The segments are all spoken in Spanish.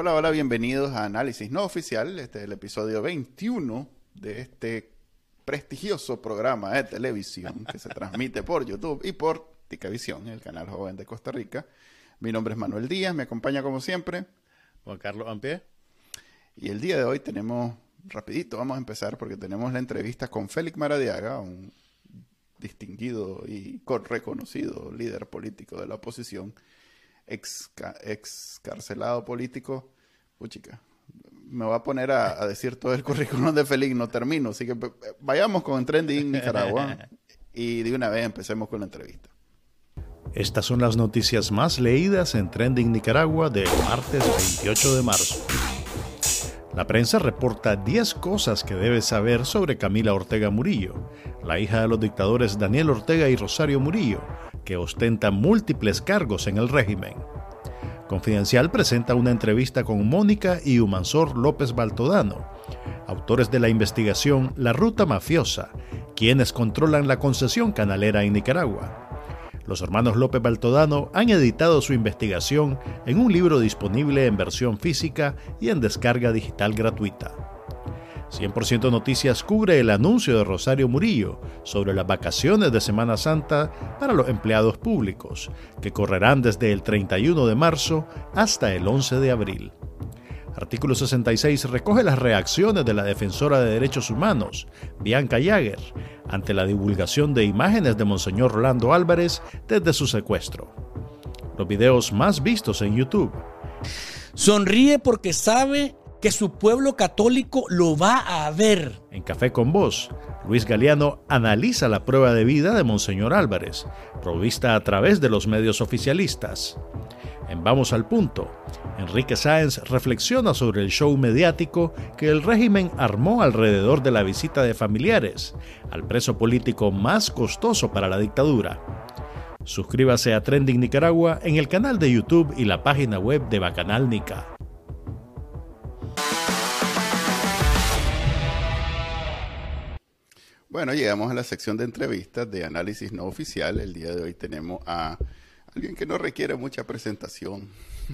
Hola, hola, bienvenidos a Análisis No Oficial. Este es el episodio 21 de este prestigioso programa de televisión que se transmite por YouTube y por Ticavisión, el canal joven de Costa Rica. Mi nombre es Manuel Díaz, me acompaña como siempre Juan Carlos Ampie. Y el día de hoy tenemos, rapidito vamos a empezar porque tenemos la entrevista con Félix Maradiaga, un distinguido y reconocido líder político de la oposición, excarcelado político. Puchica, me va a poner a, decir todo el currículum de Félix, no termino. Así que vayamos con Trending Nicaragua y de una vez empecemos con la entrevista. Estas son las noticias más leídas en Trending Nicaragua del martes 28 de marzo. La prensa reporta 10 cosas que debes saber sobre Camila Ortega Murillo, la hija de los dictadores Daniel Ortega y Rosario Murillo, que ostenta múltiples cargos en el régimen. Confidencial presenta una entrevista con Mónica y Humansor López Baltodano, autores de la investigación La Ruta Mafiosa, quienes controlan la concesión canalera en Nicaragua. Los hermanos López Baltodano han editado su investigación en un libro disponible en versión física y en descarga digital gratuita. 100% Noticias cubre el anuncio de Rosario Murillo sobre las vacaciones de Semana Santa para los empleados públicos, que correrán desde el 31 de marzo hasta el 11 de abril. Artículo 66 recoge las reacciones de la defensora de derechos humanos, Bianca Jagger, ante la divulgación de imágenes de Monseñor Rolando Álvarez desde su secuestro. Los videos más vistos en YouTube. Sonríe porque sabe que su pueblo católico lo va a ver. En Café con Voz, Luis Galeano analiza la prueba de vida de Monseñor Álvarez, provista a través de los medios oficialistas. En Vamos al Punto, Enrique Sáenz reflexiona sobre el show mediático que el régimen armó alrededor de la visita de familiares al preso político más costoso para la dictadura. Suscríbase a Trending Nicaragua en el canal de YouTube y la página web de Bacanal Nica. Bueno, llegamos a la sección de entrevistas de análisis no oficial. El día de hoy tenemos a alguien que no requiere mucha presentación.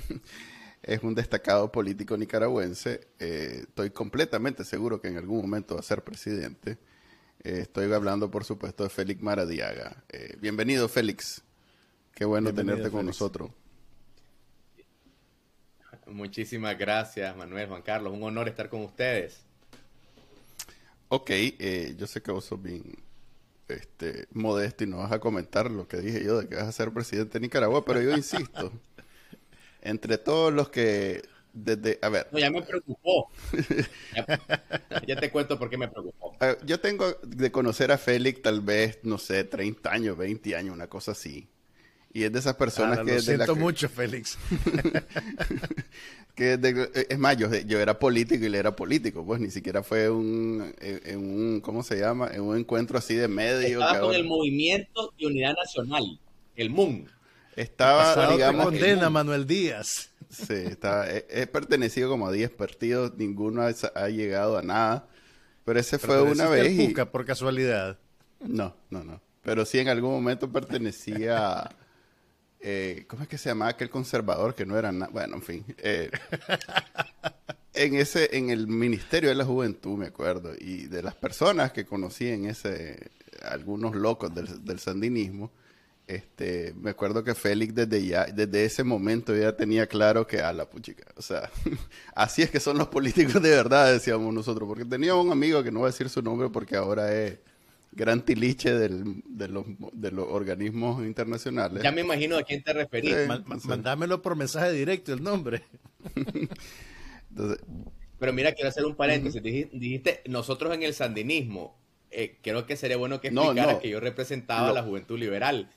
es un destacado político nicaragüense. Eh, estoy completamente seguro que en algún momento va a ser presidente. Eh, estoy hablando, por supuesto, de Félix Maradiaga. Eh, bienvenido, Félix. Qué bueno tenerte con nosotros. Muchísimas gracias, Manuel, Juan Carlos. Un honor estar con ustedes. Ok, eh, yo sé que vos sos bien este, modesto y no vas a comentar lo que dije yo de que vas a ser presidente de Nicaragua, pero yo insisto, entre todos los que desde, a ver. No, ya me preocupó. ya, te cuento por qué me preocupó. yo tengo de conocer a Félix tal vez, no sé, 30 años, 20 años, una cosa así. Y es de esas personas que... Lo siento mucho, Félix. que es más, yo, era político y él era político, pues ni siquiera fue un, en, un, ¿cómo se llama? En un encuentro así de medio. Estaba con el Movimiento de Unidad Nacional, el MUN. Estaba, digamos... condena Manuel Díaz. Sí, estaba, he, pertenecido como a 10 partidos, ninguno ha, llegado a nada. Pero ese fue una vez. Y... por casualidad. No, no, no. Pero sí en algún momento pertenecía eh, ¿cómo es que se llamaba aquel conservador que no era nada? Bueno, en fin. Eh, en ese, en el Ministerio de la Juventud, me acuerdo, y de las personas que conocí en ese, algunos locos del, sandinismo, este, me acuerdo que Félix desde ya, desde ese momento ya tenía claro que a la puchica, o sea, así es que son los políticos de verdad, decíamos nosotros, porque tenía un amigo que no voy a decir su nombre porque ahora es gran tiliche del, de, los, de, los, organismos internacionales. Ya me imagino a quién te referís. mandámelo por mensaje directo el nombre. Pero mira, quiero hacer un paréntesis. dijiste, nosotros en el sandinismo, eh, creo que sería bueno que explicara que yo representaba a la juventud liberal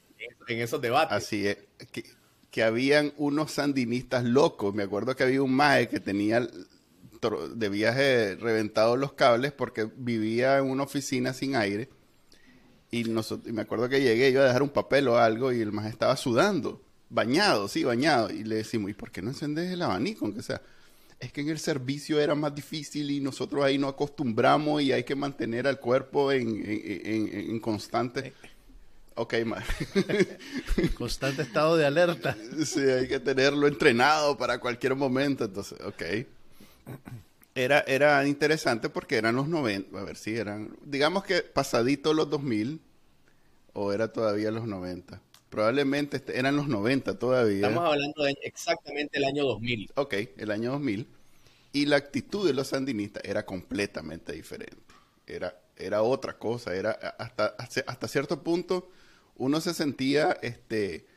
en esos debates. Así es. Que, que habían unos sandinistas locos. Me acuerdo que había un mae que tenía de viaje reventado los cables porque vivía en una oficina sin aire y, me acuerdo que llegué yo a dejar un papel o algo y el más estaba sudando, bañado, sí, bañado. Y le decimos, ¿y por qué no encendes el abanico? Aunque sea, es que en el servicio era más difícil y nosotros ahí no acostumbramos y hay que mantener al cuerpo en, en, constante. ok, ma. Constante estado de alerta. Sí, hay que tenerlo entrenado para cualquier momento. Entonces, ok. Era, era interesante porque eran los 90, a ver si eran, digamos que pasadito los 2000 o era todavía los 90. Probablemente este, eran los 90 todavía. Estamos hablando de exactamente el año 2000. Ok, el año 2000. Y la actitud de los sandinistas era completamente diferente. Era, era otra cosa. Era hasta, hasta cierto punto uno se sentía este,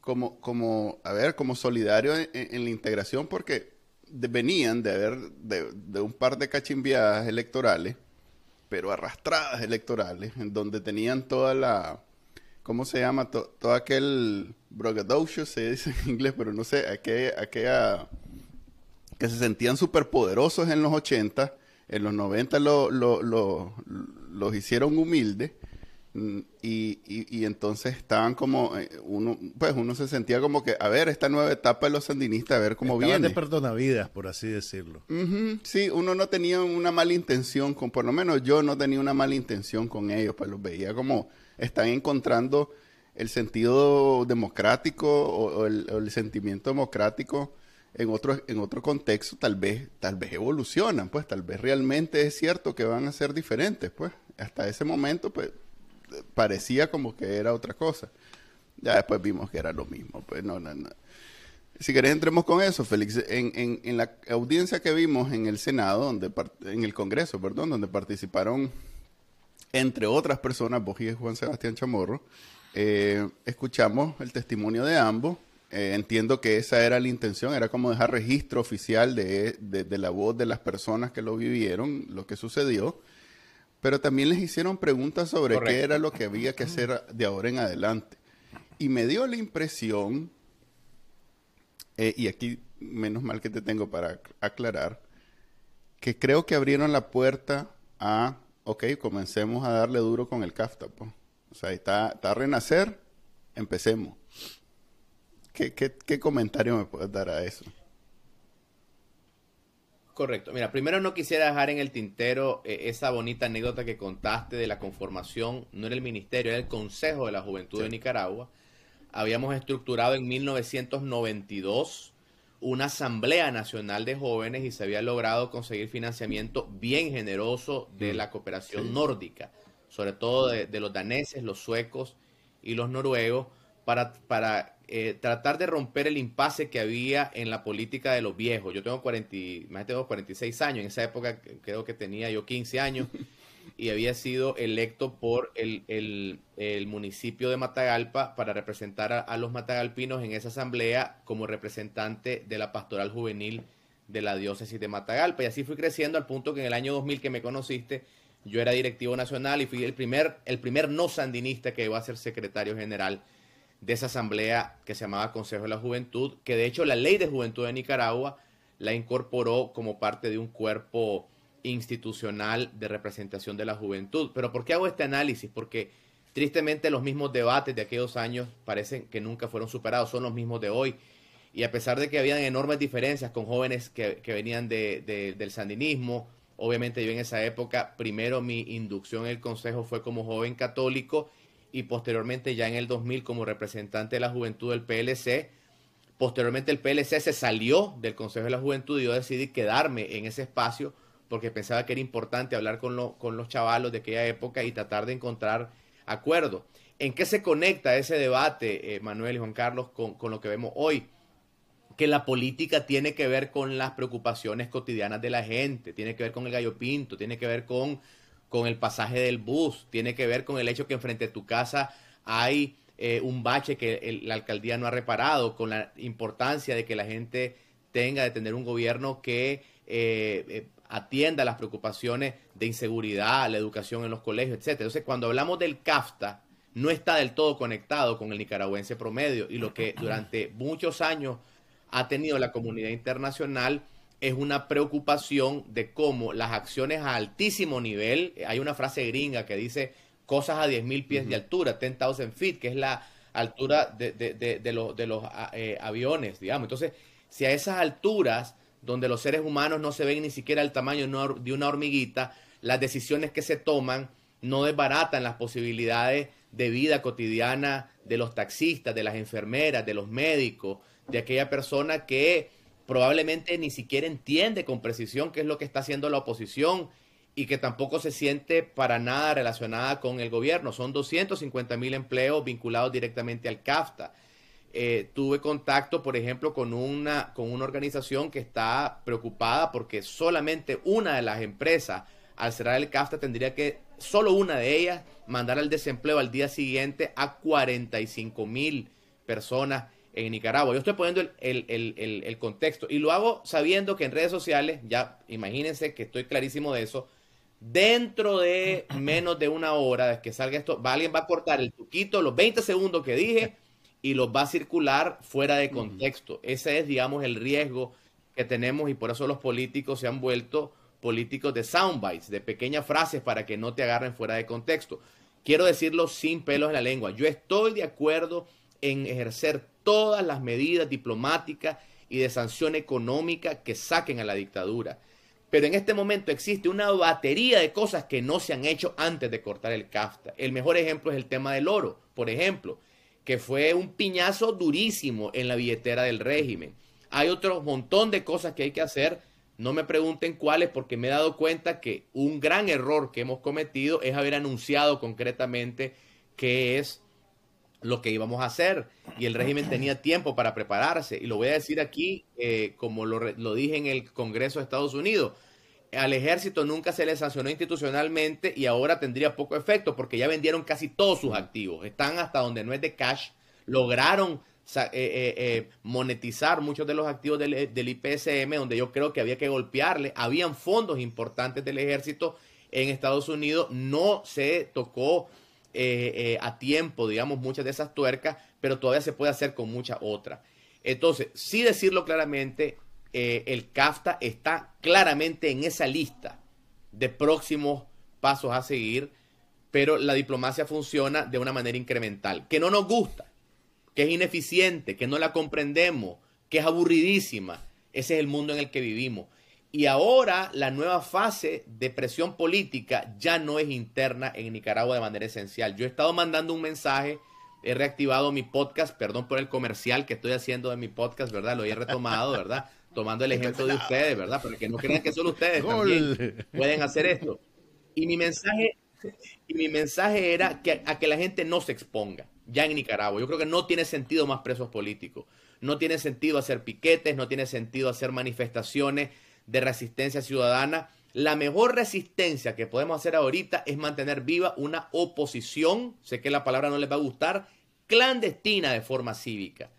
como, como, a ver, como solidario en, la integración porque venían de haber de, un par de cachimbiadas electorales, pero arrastradas electorales, en donde tenían toda la, ¿cómo se llama? todo aquel braggadocio, se dice en inglés, pero no sé, aquella, aquella que se sentían superpoderosos en los 80, en los 90 lo, los hicieron humildes Mm, y, y, entonces estaban como, eh, uno, pues uno se sentía como que, a ver, esta nueva etapa de los sandinistas, a ver cómo viene. de perdonavidas, por así decirlo. sí, uno no tenía una mala intención, con, por lo menos yo no tenía una mala intención con ellos, pues los veía como están encontrando el sentido democrático o, el, o el, sentimiento democrático en otro, en otro contexto, tal vez, tal vez evolucionan, pues tal vez realmente es cierto que van a ser diferentes, pues hasta ese momento, pues parecía como que era otra cosa. Ya después vimos que era lo mismo. Pues no, no, no. Si querés entremos con eso, Félix. En, en, en, la audiencia que vimos en el Senado, donde en el Congreso, perdón, donde participaron, entre otras personas, vos y Juan Sebastián Chamorro, eh, escuchamos el testimonio de ambos. Eh, entiendo que esa era la intención, era como dejar registro oficial de, de, de la voz de las personas que lo vivieron, lo que sucedió pero también les hicieron preguntas sobre qué era lo que había que hacer de ahora en adelante. Y me dio la impresión, eh, y aquí menos mal que te tengo para aclarar, que creo que abrieron la puerta a, ok, comencemos a darle duro con el CAFTA. O sea, está, está a renacer, empecemos. ¿Qué, qué, qué comentario me puedes dar a eso? Correcto. Mira, primero no quisiera dejar en el tintero eh, esa bonita anécdota que contaste de la conformación, no era el ministerio, era el Consejo de la Juventud de Nicaragua. Habíamos estructurado en 1992 una Asamblea Nacional de Jóvenes y se había logrado conseguir financiamiento bien generoso de mm. la cooperación nórdica, sobre todo de, los daneses, los suecos y los noruegos, para, para eh, tratar de romper el impasse que había en la política de los viejos. Yo tengo 40, más de 46 años, en esa época creo que tenía yo 15 años y había sido electo por el, el, municipio de Matagalpa para representar a, los matagalpinos en esa asamblea como representante de la pastoral juvenil de la diócesis de Matagalpa. Y así fui creciendo al punto que en el año 2000 que me conociste, yo era directivo nacional y fui el primer, el primer no sandinista que iba a ser secretario general de esa asamblea que se llamaba Consejo de la Juventud, que de hecho la ley de juventud de Nicaragua la incorporó como parte de un cuerpo institucional de representación de la juventud. Pero ¿por qué hago este análisis? Porque tristemente los mismos debates de aquellos años parecen que nunca fueron superados, son los mismos de hoy. Y a pesar de que habían enormes diferencias con jóvenes que, venían del sandinismo, obviamente yo en esa época, primero mi inducción en el Consejo fue como joven católico y posteriormente ya en el 2000 como representante de la juventud del PLC. Posteriormente el PLC se salió del Consejo de la Juventud y yo decidí quedarme en ese espacio porque pensaba que era importante hablar con, con los chavalos de aquella época y tratar de encontrar acuerdo. ¿En qué se conecta ese debate, eh, Manuel y Juan Carlos, con, con lo que vemos hoy? Que la política tiene que ver con las preocupaciones cotidianas de la gente, tiene que ver con el gallo pinto, tiene que ver con con el pasaje del bus, tiene que ver con el hecho que enfrente de tu casa hay eh, un bache que la alcaldía no ha reparado, con la importancia de que la gente tenga de tener un gobierno que eh, eh, atienda las preocupaciones de inseguridad, la educación en los colegios, etc. Entonces, cuando hablamos del CAFTA, no está del todo conectado con el nicaragüense promedio y lo que durante muchos años ha tenido la comunidad internacional es una preocupación de cómo las acciones a altísimo nivel, hay una frase gringa que dice cosas a 10.000 pies de altura, 10,000 feet, que es la altura de, de, de, de los, de los ah, eh, aviones, digamos. Entonces, si a esas alturas, donde los seres humanos no se ven ni siquiera el tamaño de una hormiguita, las decisiones que se toman no desbaratan las posibilidades de vida cotidiana de los taxistas, de las enfermeras, de los médicos, de aquella persona que probablemente ni siquiera entiende con precisión qué es lo que está haciendo la oposición y que tampoco se siente para nada relacionada con el gobierno. Son 250 mil empleos vinculados directamente al CAFTA. Eh, tuve contacto, por ejemplo, con una, con una organización que está preocupada porque solamente una de las empresas, al cerrar el CAFTA, tendría que, solo una de ellas, mandar al desempleo al día siguiente a 45 mil personas en Nicaragua. Yo estoy poniendo el, el, contexto y lo hago sabiendo que en redes sociales, ya imagínense que estoy clarísimo de eso, dentro de menos de una hora de que salga esto, alguien va a cortar el tuquito, los 20 segundos que dije, y los va a circular fuera de contexto. Ese es, digamos, el riesgo que tenemos y por eso los políticos se han vuelto políticos de soundbites, de pequeñas frases para que no te agarren fuera de contexto. Quiero decirlo sin pelos en la lengua. Yo estoy de acuerdo en ejercer todas las medidas diplomáticas y de sanción económica que saquen a la dictadura. Pero en este momento existe una batería de cosas que no se han hecho antes de cortar el CAFTA. El mejor ejemplo es el tema del oro, por ejemplo, que fue un piñazo durísimo en la billetera del régimen. Hay otro montón de cosas que hay que hacer. No me pregunten cuáles porque me he dado cuenta que un gran error que hemos cometido es haber anunciado concretamente qué es lo que íbamos a hacer y el régimen tenía tiempo para prepararse. Y lo voy a decir aquí, eh, como lo, lo, dije en el Congreso de Estados Unidos, al ejército nunca se le sancionó institucionalmente y ahora tendría poco efecto porque ya vendieron casi todos sus activos. Están hasta donde no es de cash, lograron eh, eh, monetizar muchos de los activos del, del IPSM, donde yo creo que había que golpearle. Habían fondos importantes del ejército en Estados Unidos, no se tocó eh, eh, a tiempo, digamos, muchas de esas tuercas, pero todavía se puede hacer con muchas otras. Entonces, sí decirlo claramente, eh, el CAFTA está claramente en esa lista de próximos pasos a seguir, pero la diplomacia funciona de una manera incremental, que no nos gusta, que es ineficiente, que no la comprendemos, que es aburridísima. Ese es el mundo en el que vivimos. Y ahora la nueva fase de presión política ya no es interna en Nicaragua de manera esencial. Yo he estado mandando un mensaje, he reactivado mi podcast, perdón por el comercial que estoy haciendo de mi podcast, ¿verdad? Lo he retomado, ¿verdad? Tomando el ejemplo de ustedes, ¿verdad? Para que no crean que solo ustedes también pueden hacer esto. Y mi mensaje, y mi mensaje era que, a que la gente no se exponga ya en Nicaragua. Yo creo que no tiene sentido más presos políticos. No tiene sentido hacer piquetes, no tiene sentido hacer manifestaciones de resistencia ciudadana. La mejor resistencia que podemos hacer ahorita es mantener viva una oposición, sé que la palabra no les va a gustar, clandestina de forma cívica.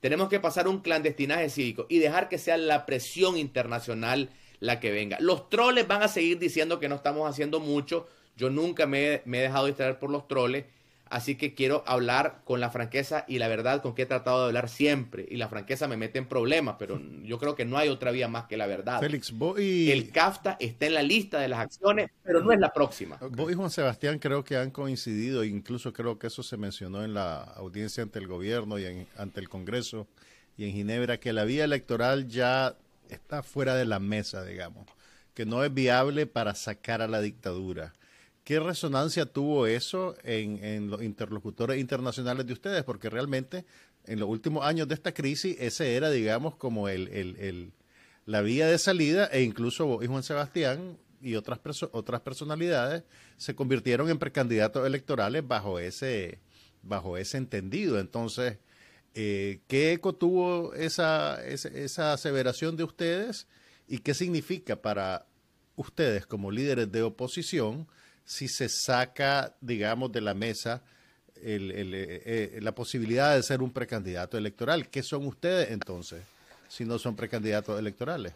Tenemos que pasar un clandestinaje cívico y dejar que sea la presión internacional la que venga. Los troles van a seguir diciendo que no estamos haciendo mucho. Yo nunca me, he dejado distraer por los troles Así que quiero hablar con la franqueza y la verdad con que he tratado de hablar siempre. Y la franqueza me mete en problemas, pero yo creo que no hay otra vía más que la verdad. Félix, vos y... El CAFTA está en la lista de las acciones, pero no es la próxima. Vos y Juan Sebastián creo que han coincidido, incluso creo que eso se mencionó en la audiencia ante el gobierno y ante el Congreso y en Ginebra, que la vía electoral ya está fuera de la mesa, digamos, que no es viable para sacar a la dictadura ¿Qué resonancia tuvo eso en, los interlocutores internacionales de ustedes? Porque realmente en los últimos años de esta crisis ese era, digamos, como el, la vía de salida e incluso vos y Juan Sebastián y otras, otras personalidades se convirtieron en precandidatos electorales bajo ese, bajo ese entendido. Entonces, eh, ¿qué eco tuvo esa, esa, esa aseveración de ustedes y qué significa para ustedes como líderes de oposición? Si se saca, digamos, de la mesa el, eh, eh, la posibilidad de ser un precandidato electoral. ¿Qué son ustedes entonces si no son precandidatos electorales?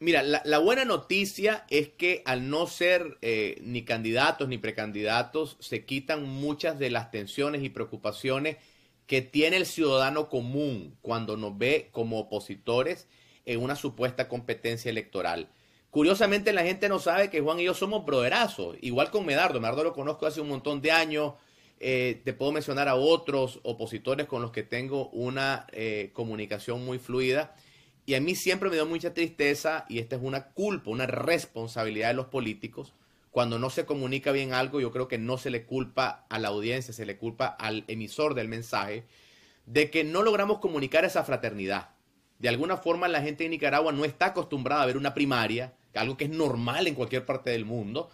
Mira, la, buena noticia es que al no ser eh, ni candidatos ni precandidatos, se quitan muchas de las tensiones y preocupaciones que tiene el ciudadano común cuando nos ve como opositores en una supuesta competencia electoral. Curiosamente la gente no sabe que Juan y yo somos broderazos, igual con Medardo. Medardo lo conozco hace un montón de años. Eh, te puedo mencionar a otros opositores con los que tengo una eh, comunicación muy fluida. Y a mí siempre me dio mucha tristeza, y esta es una culpa, una responsabilidad de los políticos, cuando no se comunica bien algo, yo creo que no se le culpa a la audiencia, se le culpa al emisor del mensaje de que no logramos comunicar esa fraternidad. De alguna forma la gente de Nicaragua no está acostumbrada a ver una primaria, algo que es normal en cualquier parte del mundo.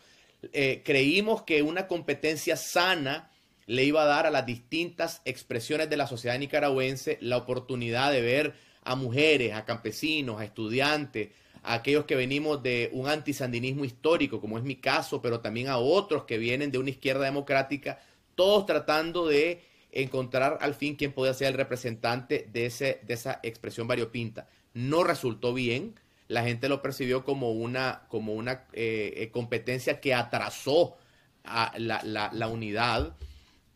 Eh, creímos que una competencia sana le iba a dar a las distintas expresiones de la sociedad nicaragüense la oportunidad de ver a mujeres, a campesinos, a estudiantes, a aquellos que venimos de un antisandinismo histórico, como es mi caso, pero también a otros que vienen de una izquierda democrática, todos tratando de encontrar al fin quién podía ser el representante de, ese, de esa expresión variopinta. No resultó bien, la gente lo percibió como una, como una eh, eh, competencia que atrasó a la, la, unidad.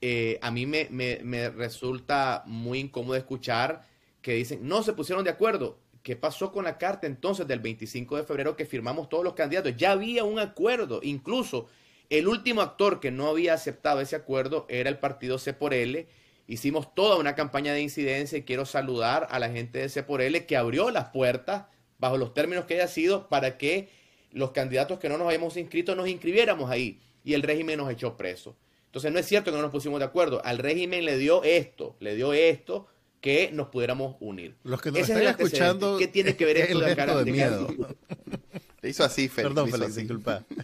Eh, a mí me, me, me, resulta muy incómodo escuchar que dicen, no se pusieron de acuerdo. ¿Qué pasó con la carta entonces del 25 de febrero que firmamos todos los candidatos? Ya había un acuerdo, incluso el último actor que no había aceptado ese acuerdo era el partido C por L. Hicimos toda una campaña de incidencia y quiero saludar a la gente de C por L que abrió las puertas bajo los términos que haya sido para que los candidatos que no nos habíamos inscrito nos inscribiéramos ahí y el régimen nos echó preso. Entonces no es cierto que no nos pusimos de acuerdo. Al régimen le dio esto, le dio esto que nos pudiéramos unir. Los que nos están escuchando, ¿qué tiene que ver esto de, cara de miedo? Le hizo así, Félix. Perdón, Félix, disculpa.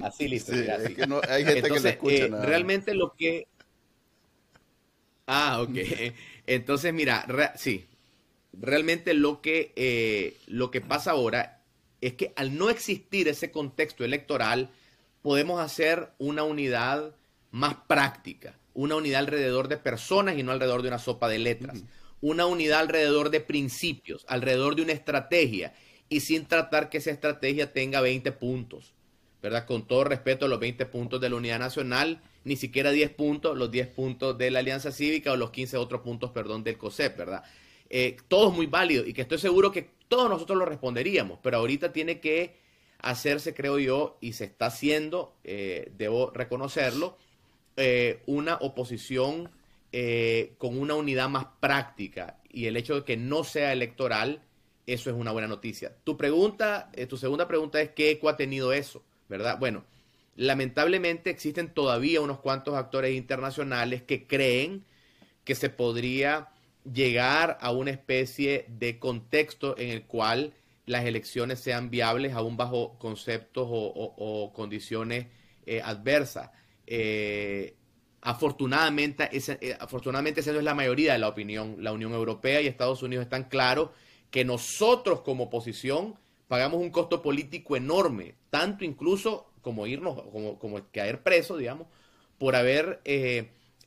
Así, listo. hay gente que escucha. Eh, realmente lo que... Ah, ok. Entonces, mira, sí. Realmente lo que, eh, lo que pasa ahora es que al no existir ese contexto electoral, podemos hacer una unidad más práctica, una unidad alrededor de personas y no alrededor de una sopa de letras, una unidad alrededor de principios, alrededor de una estrategia y sin tratar que esa estrategia tenga 20 puntos, ¿verdad? Con todo respeto a los 20 puntos de la Unidad Nacional, ni siquiera 10 puntos, los 10 puntos de la Alianza Cívica o los 15 otros puntos, perdón, del COSEP, ¿verdad? Eh, todo es muy válido y que estoy seguro que todos nosotros lo responderíamos, pero ahorita tiene que hacerse, creo yo, y se está haciendo, eh, debo reconocerlo, eh, una oposición con una unidad más práctica y el hecho de que no sea electoral, eso es una buena noticia. Tu pregunta, tu segunda pregunta es ¿qué eco ha tenido eso? ¿Verdad? Bueno, lamentablemente existen todavía unos cuantos actores internacionales que creen que se podría llegar a una especie de contexto en el cual las elecciones sean viables aún bajo conceptos o, condiciones eh, adversas. Eh, afortunadamente, esa, eh, afortunadamente esa no es la mayoría de la opinión. La Unión Europea y Estados Unidos están claros que nosotros como oposición pagamos un costo político enorme, tanto incluso como irnos, como, como caer preso, digamos, por haber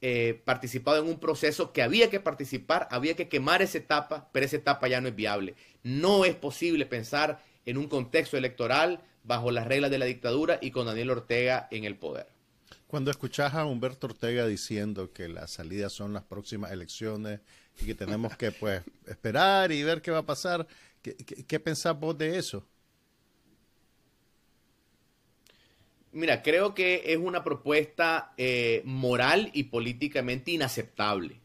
eh, participado en un proceso que había que participar, había que quemar esa etapa, pero esa etapa ya no es viable. No es posible pensar en un contexto electoral bajo las reglas de la dictadura y con Daniel Ortega en el poder. Cuando escuchás a Humberto Ortega diciendo que las salidas son las próximas elecciones y que tenemos que pues esperar y ver qué va a pasar, ¿qué, qué, pensás vos de eso? Mira, creo que es una propuesta eh, moral y políticamente inaceptable.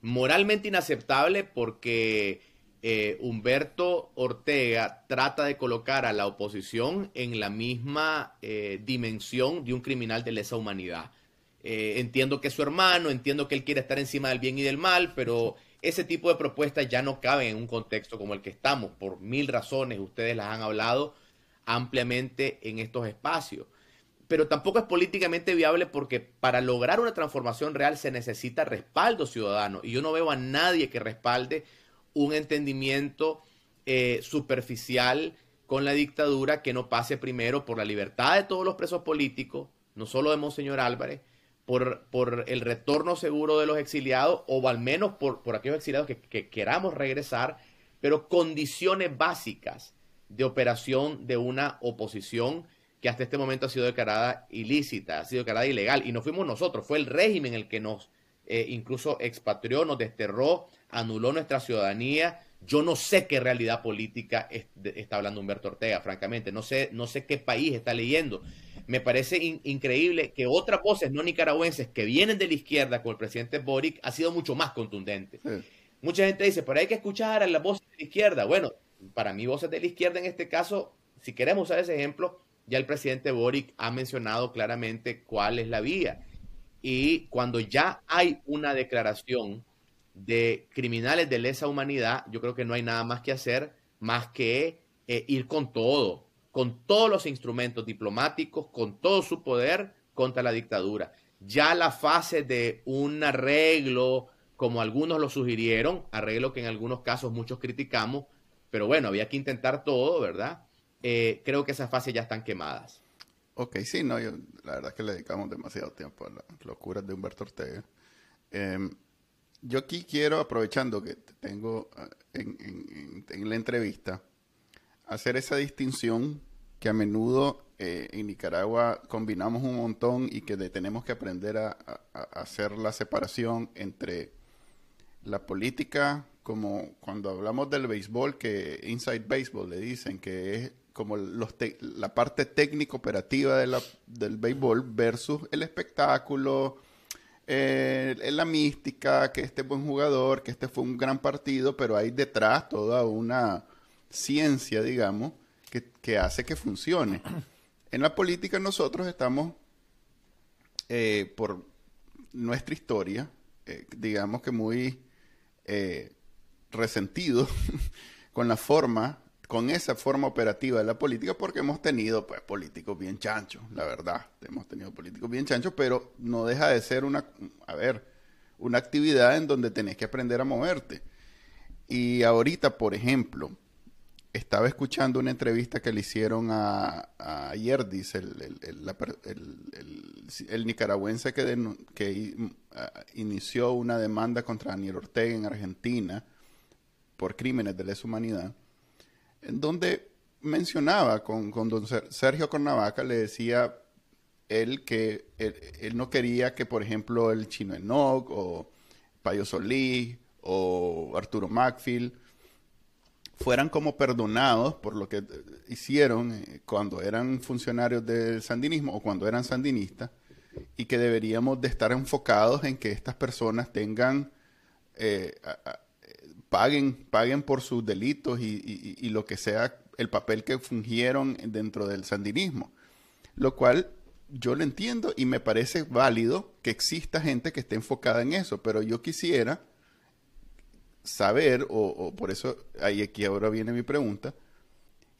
Moralmente inaceptable porque eh, Humberto Ortega trata de colocar a la oposición en la misma eh, dimensión de un criminal de lesa humanidad. entiendo que es su hermano, entiendo que él quiere estar encima del bien y del mal, pero ese tipo de propuestas ya no caben en un contexto como el que estamos, por mil razones, ustedes las han hablado ampliamente en estos espacios. Pero tampoco es políticamente viable porque para lograr una transformación real se necesita respaldo ciudadano. Y yo no veo a nadie que respalde un entendimiento eh, superficial con la dictadura que no pase primero por la libertad de todos los presos políticos, no solo de Monseñor Álvarez, por, por el retorno seguro de los exiliados o al menos por, por aquellos exiliados que, que queramos regresar, pero condiciones básicas de operación de una oposición que hasta este momento ha sido declarada ilícita, ha sido declarada ilegal. Y no fuimos nosotros, fue el régimen el que nos eh, incluso expatrió, nos desterró, anuló nuestra ciudadanía. Yo no sé qué realidad política está hablando Humberto Ortega, francamente. No sé, no sé qué país está leyendo. Me parece increíble que otras voces no nicaragüenses que vienen de la izquierda, con el presidente Boric, ha sido mucho más contundente. Mucha gente dice, pero hay que escuchar a las voces de la izquierda. Bueno, para mí voces de la izquierda en este caso si queremos usar ese ejemplo, ya el presidente Boric ha mencionado claramente cuál es la vía. Y cuando ya hay una declaración de criminales de lesa humanidad, yo creo que no hay nada más que hacer más que eh, ir con todo, con todos los instrumentos diplomáticos, con todo su poder contra la dictadura. Ya la fase de un arreglo, como algunos lo sugirieron, arreglo que en algunos casos muchos criticamos, pero bueno, había que intentar todo, ¿verdad? Eh, creo que esas fases ya están quemadas. Ok, sí, no, yo, la verdad es que le dedicamos demasiado tiempo a las locuras de Humberto Ortega. Em, yo aquí quiero, aprovechando que tengo ah, en, la entrevista, hacer esa distinción que a menudo eh, en Nicaragua combinamos un montón y que tenemos que aprender a, hacer la separación entre la política, como cuando hablamos del béisbol, que Inside Baseball le dicen que es como los la parte técnico operativa de la, del béisbol versus el espectáculo, eh, la mística, que este buen jugador, que este fue un gran partido, pero hay detrás toda una ciencia, digamos, que, hace que funcione. En la política nosotros estamos, eh, por nuestra historia, eh, digamos que muy resentidos con la forma con esa forma operativa de la política porque hemos tenido pues políticos bien chanchos, la verdad, hemos tenido políticos bien chanchos, pero no deja de ser una, a ver, una actividad en donde tenés que aprender a moverte. Y ahorita, por ejemplo, estaba escuchando una entrevista que le hicieron a, a el, nicaragüense que inició una demanda contra Daniel Ortega en Argentina por crímenes de lesa humanidad en donde mencionaba con, con don Sergio Cornavaca, le decía él que él, no quería que, por ejemplo, el Chino Enoch o Payo Solís o Arturo Macfield fueran como perdonados por lo que hicieron eh, cuando eran funcionarios del sandinismo o cuando eran sandinistas y que deberíamos de estar enfocados en que estas personas tengan eh, paguen, paguen por sus delitos y, lo que sea el papel que fungieron dentro del sandinismo. Lo cual yo lo entiendo y me parece válido que exista gente que esté enfocada en eso, pero yo quisiera saber, o, por eso ahí aquí ahora viene mi pregunta,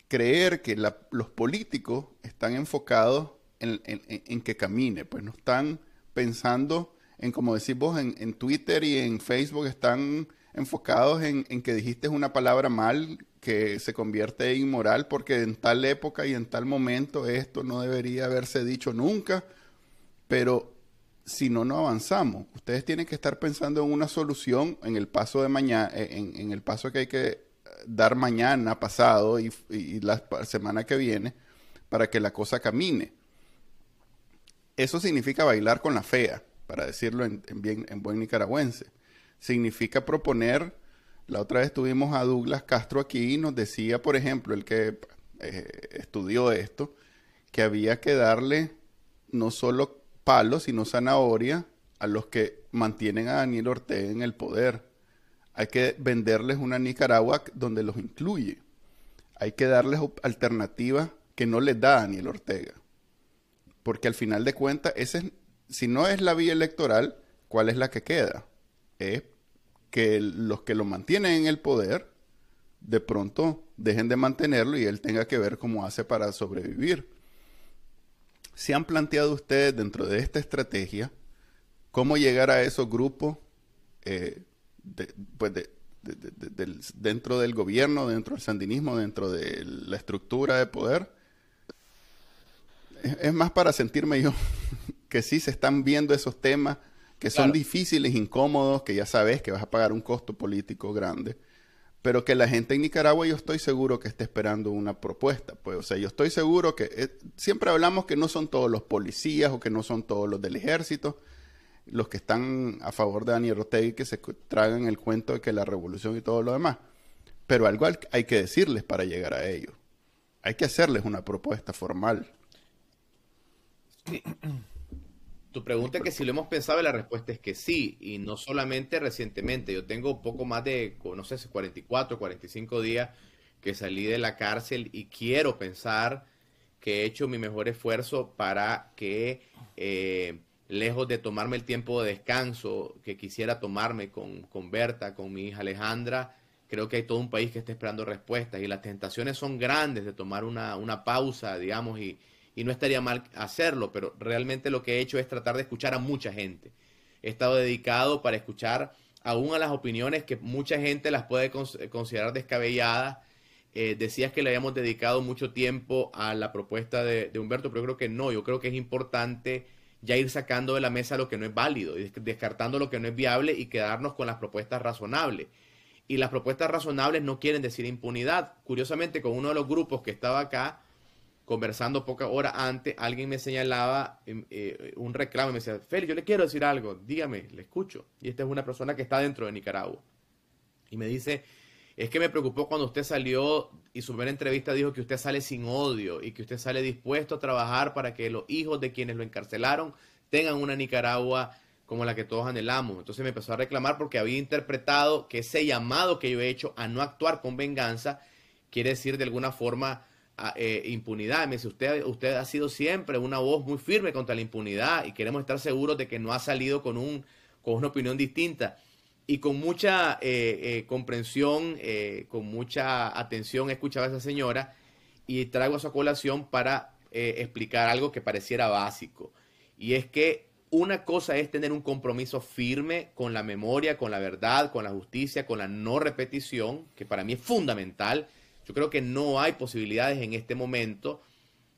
creer que los políticos están enfocados en, que camine, pues no están pensando en, como decís vos, en, en Twitter y en Facebook están enfocados en, que dijiste una palabra mal que se convierte en inmoral porque en tal época y en tal momento esto no debería haberse dicho nunca, pero si no, no avanzamos. Ustedes tienen que estar pensando en una solución en el paso de mañana, en, el paso que hay que dar mañana, pasado y, la semana que viene para que la cosa camine. Eso significa bailar con la fea, para decirlo en, bien, en buen nicaragüense significa proponer, la otra vez tuvimos a Douglas Castro aquí y nos decía, por ejemplo, el que eh, estudió esto, que había que darle no solo palos, sino zanahoria a los que mantienen a Daniel Ortega en el poder. Hay que venderles una Nicaragua donde los incluye. Hay que darles alternativas que no les da Daniel Ortega. Porque al final de cuentas, ese, si no es la vía electoral, ¿cuál es la que queda? Es que los que lo mantienen en el poder de pronto dejen de mantenerlo y él tenga que ver cómo hace para sobrevivir. ¿Se han planteado ustedes dentro de esta estrategia cómo llegar a esos grupos eh, pues dentro del gobierno, dentro del sandinismo, dentro de la estructura de poder? es más para sentirme yo que sí se están viendo esos temas que son difíciles, incómodos, que ya sabes que vas a pagar un costo político grande, pero que la gente en Nicaragua yo estoy seguro que está esperando una propuesta. Pues, o sea, yo estoy seguro que eh, siempre hablamos que no son todos los policías o que no son todos los del ejército los que están a favor de Daniel Ortega y que se tragan el cuento de que la revolución y todo lo demás. Pero algo hay que decirles para llegar a ellos. Hay que hacerles una propuesta formal. Tu pregunta es que si lo hemos pensado, la respuesta es que sí, y no solamente recientemente. Yo tengo poco más de, no sé, 44, 45 días que salí de la cárcel y quiero pensar que he hecho mi mejor esfuerzo para que, eh, lejos de tomarme el tiempo de descanso que quisiera tomarme con, con Berta, con mi hija Alejandra, creo que hay todo un país que está esperando respuestas y las tentaciones son grandes de tomar una, una pausa, digamos, y, y no estaría mal hacerlo, pero realmente lo que he hecho es tratar de escuchar a mucha gente. He estado dedicado para escuchar aún a las opiniones que mucha gente las puede considerar descabelladas. Eh, decías que le habíamos dedicado mucho tiempo a la propuesta de, Humberto, pero yo creo que no, yo creo que es importante ya ir sacando de la mesa lo que no es válido, descartando lo que no es viable y quedarnos con las propuestas razonables. Y las propuestas razonables no quieren decir impunidad. Curiosamente, con uno de los grupos que estaba acá, conversando pocas horas antes, alguien me señalaba em, eh, un reclamo y me decía, Félix, yo le quiero decir algo, dígame, le escucho. Y esta es una persona que está dentro de Nicaragua. Y me dice, es que me preocupó cuando usted salió y su primera entrevista dijo que usted sale sin odio y que usted sale dispuesto a trabajar para que los hijos de quienes lo encarcelaron tengan una Nicaragua como la que todos anhelamos. Entonces me empezó a reclamar porque había interpretado que ese llamado que yo he hecho a no actuar con venganza quiere decir de alguna forma eh, impunidad. Me dice, usted, usted ha sido siempre una voz muy firme contra la impunidad y queremos estar seguros de que no ha salido con, un, con una opinión distinta. Y con mucha eh, eh, comprensión, con mucha atención he escuchado a esa señora y traigo a su colación para explicar algo que pareciera básico. Y es que una cosa es tener un compromiso firme con la memoria, con la verdad, con la justicia, con la no repetición, que para mí es fundamental yo creo que no hay posibilidades en este momento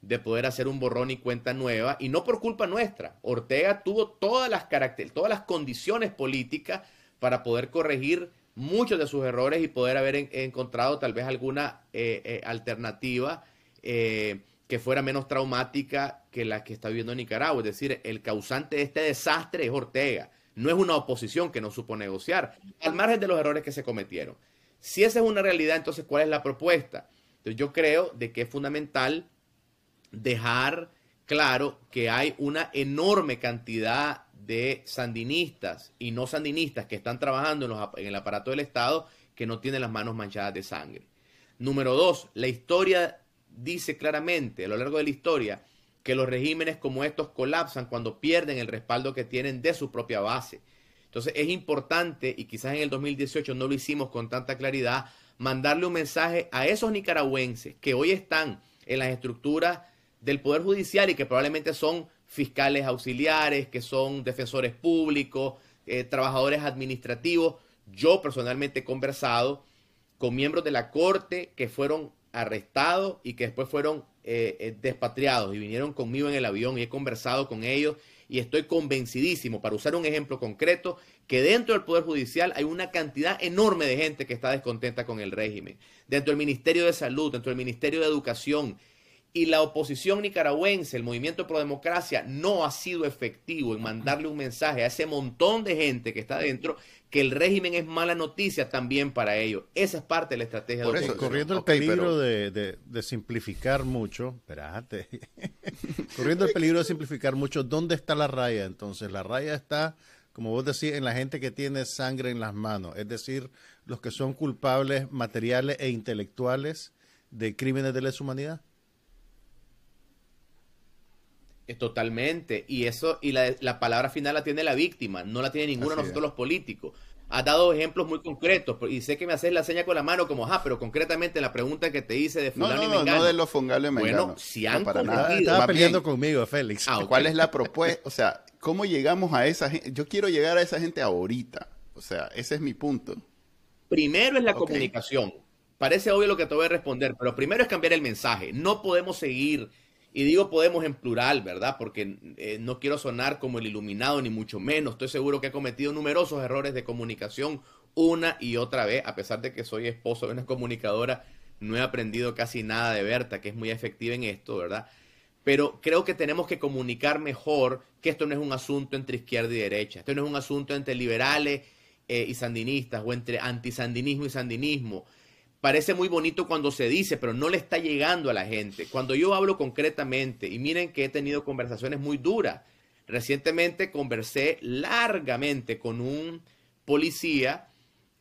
de poder hacer un borrón y cuenta nueva, y no por culpa nuestra. Ortega tuvo todas las todas las condiciones políticas para poder corregir muchos de sus errores y poder haber encontrado tal vez alguna eh, eh, alternativa eh, que fuera menos traumática que la que está viviendo Nicaragua. Es decir, el causante de este desastre es Ortega. No es una oposición que no supo negociar, al margen de los errores que se cometieron. Si esa es una realidad, entonces, ¿cuál es la propuesta? Entonces, yo creo de que es fundamental dejar claro que hay una enorme cantidad de sandinistas y no sandinistas que están trabajando en, en el aparato del Estado que no tienen las manos manchadas de sangre. Número dos, la historia dice claramente a lo largo de la historia que los regímenes como estos colapsan cuando pierden el respaldo que tienen de su propia base. Entonces es importante, y quizás en el 2018 no lo hicimos con tanta claridad, mandarle un mensaje a esos nicaragüenses que hoy están en las estructuras del Poder Judicial y que probablemente son fiscales auxiliares, que son defensores públicos, eh, trabajadores administrativos. Yo personalmente he conversado con miembros de la Corte que fueron arrestados y que después fueron eh, eh, despatriados y vinieron conmigo en el avión y he conversado con ellos y estoy convencidísimo, para usar un ejemplo concreto, que dentro del Poder Judicial hay una cantidad enorme de gente que está descontenta con el régimen. Dentro del Ministerio de Salud, dentro del Ministerio de Educación. Y la oposición nicaragüense, el movimiento pro democracia, no ha sido efectivo en mandarle un mensaje a ese montón de gente que está dentro que el régimen es mala noticia también para ellos. Esa es parte de la estrategia Por de eso, Corriendo el peligro de, simplificar mucho, espérate, corriendo el peligro de simplificar mucho, ¿dónde está la raya? Entonces, la raya está, como vos decís, en la gente que tiene sangre en las manos, es decir, los que son culpables materiales e intelectuales de crímenes de lesa humanidad. Totalmente. Y eso, y la, palabra final la tiene la víctima, no la tiene ninguno de nosotros los políticos. ha dado ejemplos muy concretos y sé que me haces la seña con la mano como, ah, pero concretamente la pregunta que te hice de fulano no, no, no, no de los fungables Bueno, si han para nada. Estaba peleando conmigo, Félix. Ah, ¿Cuál es la propuesta? O sea, ¿cómo llegamos a esa gente? Yo quiero llegar a esa gente ahorita. O sea, ese es mi punto. Primero es la comunicación. Parece obvio lo que te voy a responder, pero primero es cambiar el mensaje. No podemos seguir y digo podemos en plural, ¿verdad? Porque eh, no quiero sonar como el iluminado, ni mucho menos. Estoy seguro que he cometido numerosos errores de comunicación una y otra vez, a pesar de que soy esposo de una comunicadora, no he aprendido casi nada de Berta, que es muy efectiva en esto, ¿verdad? Pero creo que tenemos que comunicar mejor que esto no es un asunto entre izquierda y derecha, esto no es un asunto entre liberales eh, y sandinistas o entre antisandinismo y sandinismo parece muy bonito cuando se dice, pero no le está llegando a la gente. Cuando yo hablo concretamente, y miren que he tenido conversaciones muy duras, recientemente conversé largamente con un policía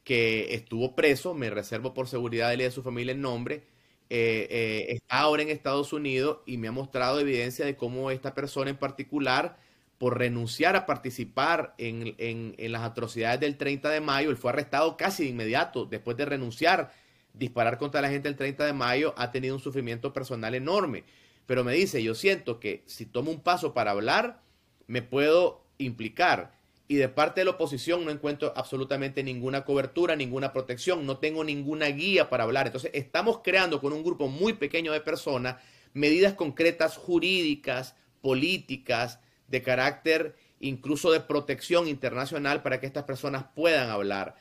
que estuvo preso, me reservo por seguridad de él y de su familia el nombre, eh, eh, está ahora en Estados Unidos y me ha mostrado evidencia de cómo esta persona en particular, por renunciar a participar en, en, las atrocidades del 30 de mayo, él fue arrestado casi de inmediato, después de renunciar, disparar contra la gente el 30 de mayo, ha tenido un sufrimiento personal enorme. Pero me dice, yo siento que si tomo un paso para hablar, me puedo implicar y de parte de la oposición no encuentro absolutamente ninguna cobertura, ninguna protección, no tengo ninguna guía para hablar. Entonces estamos creando con un grupo muy pequeño de personas medidas concretas jurídicas, políticas, de carácter incluso de protección internacional para que estas personas puedan hablar.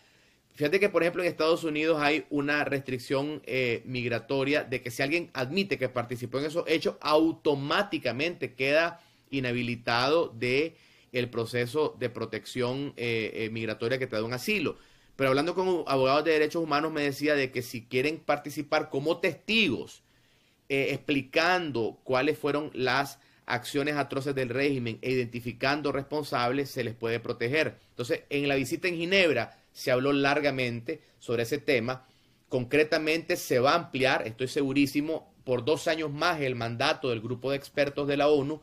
Fíjate que, por ejemplo, en Estados Unidos hay una restricción eh, migratoria de que si alguien admite que participó en esos hechos, automáticamente queda inhabilitado de el proceso de protección eh, eh, migratoria que te da un asilo. Pero hablando con abogados de derechos humanos me decía de que si quieren participar como testigos, explicando cuáles fueron las acciones atroces del régimen e identificando responsables, se les puede proteger. Entonces, en la visita en Ginebra se habló largamente sobre ese tema. Concretamente se va a ampliar, estoy segurísimo, por dos años más el mandato del grupo de expertos de la ONU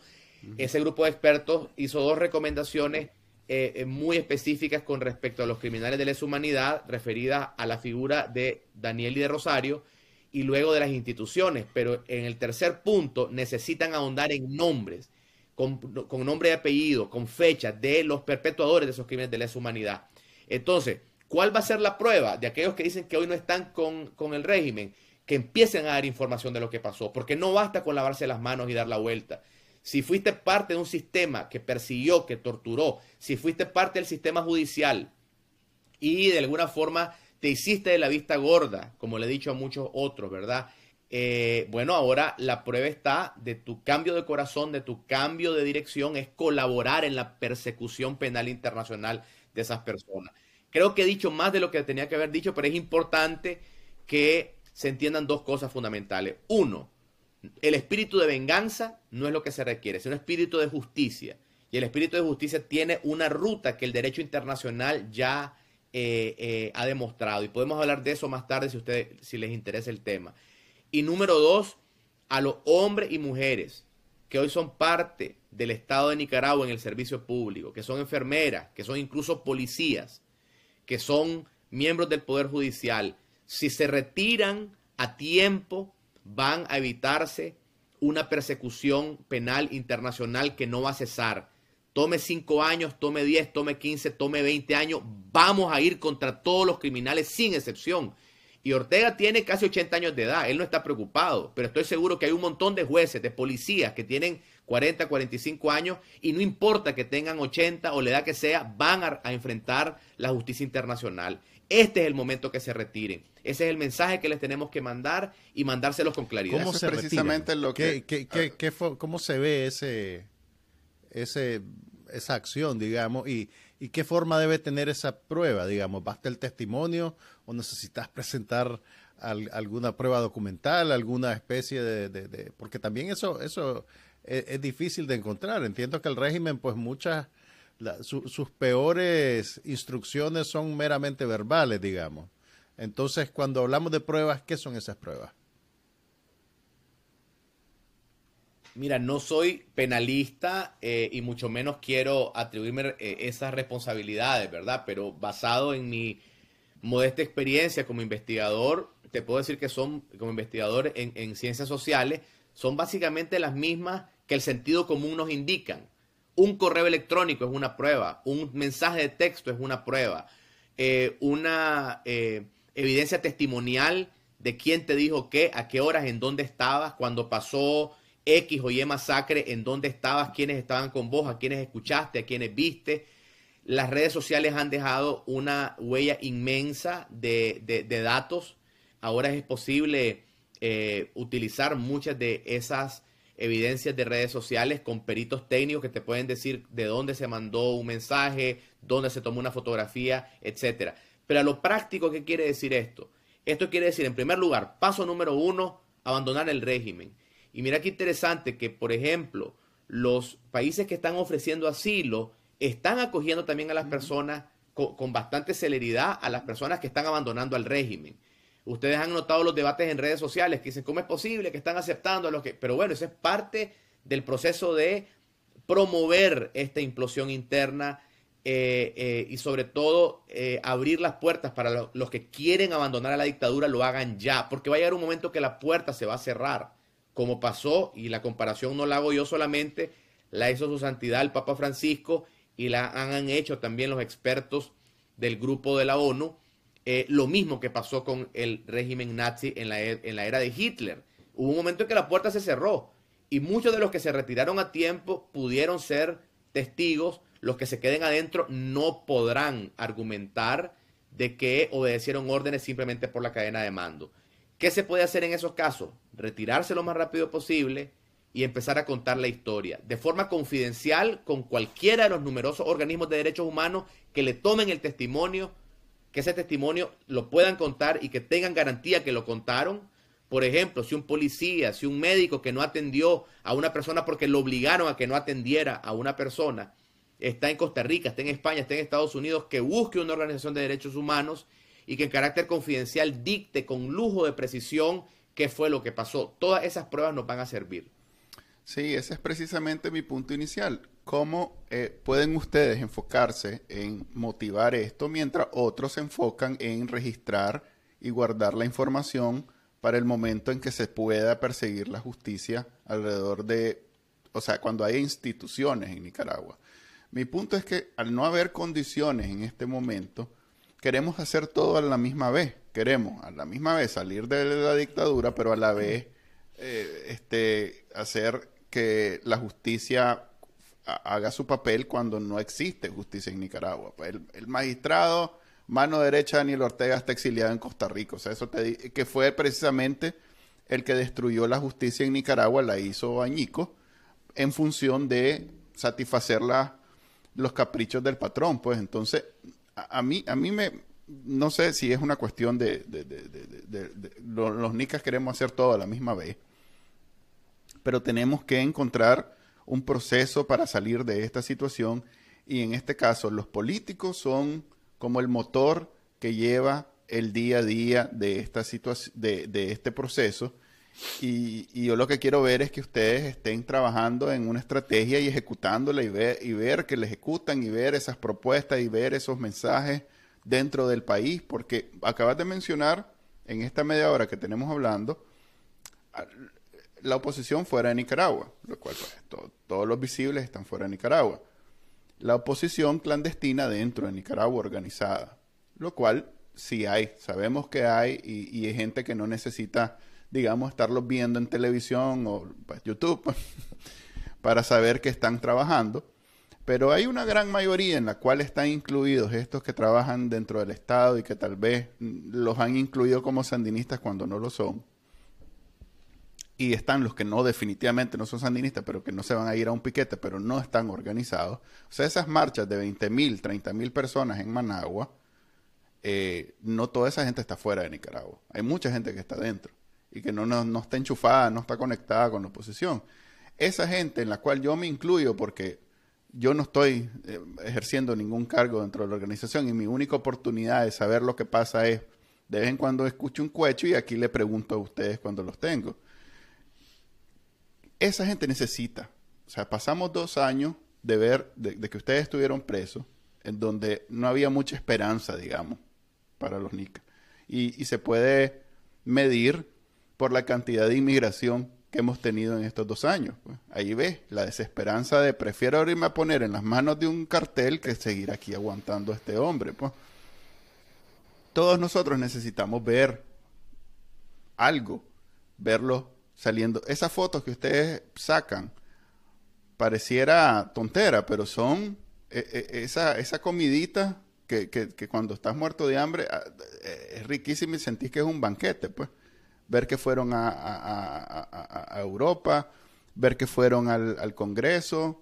ese grupo de expertos hizo dos recomendaciones eh, eh, muy específicas con respecto a los criminales de lesa humanidad, referidas a la figura de Daniel y de Rosario, y luego de las instituciones. Pero en el tercer punto necesitan ahondar en nombres, con, nombre y apellido, con fechas de los perpetuadores de esos crímenes de lesa humanidad. Entonces, ¿cuál va a ser la prueba de aquellos que dicen que hoy no están con, con el régimen? Que empiecen a dar información de lo que pasó, porque no basta con lavarse las manos y dar la vuelta si fuiste parte de un sistema que persiguió, que torturó, si fuiste parte del sistema judicial y de alguna forma te hiciste de la vista gorda, como le he dicho a muchos otros, ¿verdad? Eh, bueno, ahora la prueba está de tu cambio de corazón, de tu cambio de dirección, es colaborar en la persecución penal internacional de esas personas. Creo que he dicho más de lo que tenía que haber dicho, pero es importante que se entiendan dos cosas fundamentales. Uno, el espíritu de venganza no es lo que se requiere, es un espíritu de justicia. Y el espíritu de justicia tiene una ruta que el derecho internacional ya eh, eh, ha demostrado. Y podemos hablar de eso más tarde si, ustedes, si les interesa el tema. Y número dos, a los hombres y mujeres que hoy son parte del Estado de Nicaragua en el servicio público, que son enfermeras, que son incluso policías, que son miembros del Poder Judicial, si se retiran a tiempo van a evitarse una persecución penal internacional que no va a cesar. Tome cinco años, tome 10, tome 15, tome 20 años, vamos a ir contra todos los criminales sin excepción. Y Ortega tiene casi 80 años de edad, él no está preocupado, pero estoy seguro que hay un montón de jueces, de policías que tienen 40, 45 años y no importa que tengan 80 o la edad que sea, van a, a enfrentar la justicia internacional. Este es el momento que se retiren. Ese es el mensaje que les tenemos que mandar y mandárselos con claridad. ¿Cómo se precisamente lo que... ¿Cómo se ve ese, ese, esa acción, digamos? Y, y, qué forma debe tener esa prueba, digamos? ¿Basta el testimonio o necesitas presentar alguna prueba documental, alguna especie de... porque también eso, eso es, difícil de encontrar. Entiendo que el régimen, pues muchas sus peores instrucciones son meramente verbales, digamos. Entonces, cuando hablamos de pruebas, ¿qué son esas pruebas? Mira, no soy penalista eh, y mucho menos quiero atribuirme eh, esas responsabilidades, ¿verdad? Pero basado en mi modesta experiencia como investigador, te puedo decir que son, como investigador en ciencias sociales, son básicamente las mismas que el sentido común nos indican. Un correo electrónico es una prueba, un mensaje de texto es una prueba, eh, una eh, evidencia testimonial de quién te dijo qué, a qué horas, en dónde estabas, cuando pasó X o Y masacre, en dónde estabas, quiénes estaban con vos, a quiénes escuchaste, a quiénes viste. Las redes sociales han dejado una huella inmensa de, datos. Ahora es posible eh, utilizar muchas de esas evidencias de redes sociales con peritos técnicos que te pueden decir de dónde se mandó un mensaje, dónde se tomó una fotografía, etcétera. Pero a lo práctico, ¿qué quiere decir esto? Esto quiere decir, en primer lugar, paso número uno, abandonar el régimen. Y mira qué interesante que, por ejemplo, los países que están ofreciendo asilo están acogiendo también a las personas con, bastante celeridad a las personas que están abandonando al régimen. Ustedes han notado los debates en redes sociales que dicen, ¿cómo es posible que están aceptando a los que... Pero bueno, eso es parte del proceso de promover esta implosión interna eh, eh, y sobre todo eh, abrir las puertas para los que quieren abandonar a la dictadura lo hagan ya, porque va a llegar un momento que la puerta se va a cerrar, como pasó, y la comparación no la hago yo solamente, la hizo su santidad el Papa Francisco y la han hecho también los expertos del grupo de la ONU, lo mismo que pasó con el régimen nazi en la, e, en la era de Hitler. Hubo un momento en que la puerta se cerró y muchos de los que se retiraron a tiempo pudieron ser testigos los que se queden adentro no podrán argumentar de que obedecieron órdenes simplemente por la cadena de mando. ¿Qué se puede hacer en esos casos? Retirarse lo más rápido posible y empezar a contar la historia de forma confidencial con cualquiera de los numerosos organismos de derechos humanos que le tomen el testimonio, que ese testimonio lo puedan contar y que tengan garantía que lo contaron. Por ejemplo, si un policía, si un médico que no atendió a una persona porque lo obligaron a que no atendiera a una persona, está en Costa Rica, está en España, está en Estados Unidos, que busque una organización de derechos humanos y que en carácter confidencial dicte con lujo de precisión qué fue lo que pasó. Todas esas pruebas nos van a servir. Sí, ese es precisamente mi punto inicial. ¿Cómo eh, pueden ustedes enfocarse en motivar esto mientras otros se enfocan en registrar y guardar la información para el momento en que se pueda perseguir la justicia alrededor de, o sea, cuando hay instituciones en Nicaragua? Mi punto es que al no haber condiciones en este momento, queremos hacer todo a la misma vez. Queremos a la misma vez salir de la dictadura, pero a la vez eh, este, hacer que la justicia haga su papel cuando no existe justicia en Nicaragua. Pues el, magistrado, mano derecha de Daniel Ortega, está exiliado en Costa Rica. O sea, eso te que fue precisamente el que destruyó la justicia en Nicaragua, la hizo Añico, en función de satisfacer los caprichos del patrón, pues entonces a, mí a mí me no sé si es una cuestión de, los, nicas queremos hacer todo a la misma vez, pero tenemos que encontrar un proceso para salir de esta situación. Y en este caso los políticos son como el motor que lleva el día a día de esta de, de este proceso. Y, yo lo que quiero ver es que ustedes estén trabajando en una estrategia y ejecutándola y ver, y ver que la ejecutan y ver esas propuestas y ver esos mensajes dentro del país, porque acabas de mencionar en esta media hora que tenemos hablando la oposición fuera de Nicaragua, lo cual pues, todos los visibles están fuera de Nicaragua. La oposición clandestina dentro de Nicaragua organizada, lo cual sí hay, sabemos que hay y, hay gente que no necesita digamos, estarlos viendo en televisión o pues, YouTube para saber que están trabajando. Pero hay una gran mayoría en la cual están incluidos estos que trabajan dentro del Estado y que tal vez los han incluido como sandinistas cuando no lo son. Y están los que no definitivamente no son sandinistas, pero que no se van a ir a un piquete, pero no están organizados. O sea, esas marchas de 20 mil, 30 mil personas en Managua, eh, no toda esa gente está fuera de Nicaragua. Hay mucha gente que está dentro y que no, no, está enchufada, no está conectada con la oposición. Esa gente en la cual yo me incluyo porque yo no estoy eh, ejerciendo ningún cargo dentro de la organización y mi única oportunidad de saber lo que pasa es de vez en cuando escucho un cuecho y aquí le pregunto a ustedes cuando los tengo. Esa gente necesita, o sea, pasamos dos años de ver, de, que ustedes estuvieron presos, en donde no había mucha esperanza, digamos, para los NICA. Y, se puede medir por la cantidad de inmigración que hemos tenido en estos dos años. Pues. Ahí ves la desesperanza de prefiero irme a poner en las manos de un cartel que seguir aquí aguantando a este hombre. Pues. Todos nosotros necesitamos ver algo, verlo saliendo. Esas fotos que ustedes sacan pareciera tontera, pero son eh, eh, esa, esa comidita que, que, cuando estás muerto de hambre ah, eh, es riquísima y sentís que es un banquete, pues ver que fueron a, Europa, ver que fueron al, Congreso.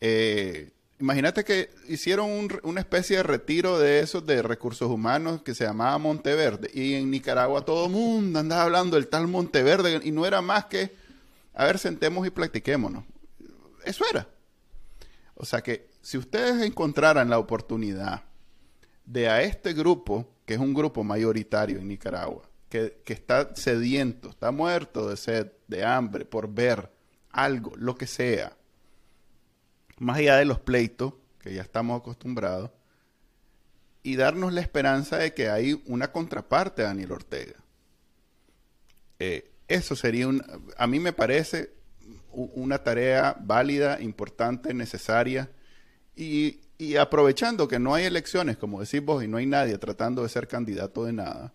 Eh, imagínate que hicieron una especie de retiro de esos de recursos humanos que se llamaba Monteverde. Y en Nicaragua todo el mundo andaba hablando del tal Monteverde y no era más que, a ver, sentemos y platiquémonos. Eso era. O sea que si ustedes encontraran la oportunidad de a este grupo, que es un grupo mayoritario en Nicaragua, que, que está sediento, está muerto de sed, de hambre, por ver algo, lo que sea, más allá de los pleitos, que ya estamos acostumbrados, y darnos la esperanza de que hay una contraparte a Daniel Ortega. Eh, eso sería un, a mí me parece una tarea válida, importante, necesaria, y, aprovechando que no hay elecciones, como decís vos, y no hay nadie tratando de ser candidato de nada,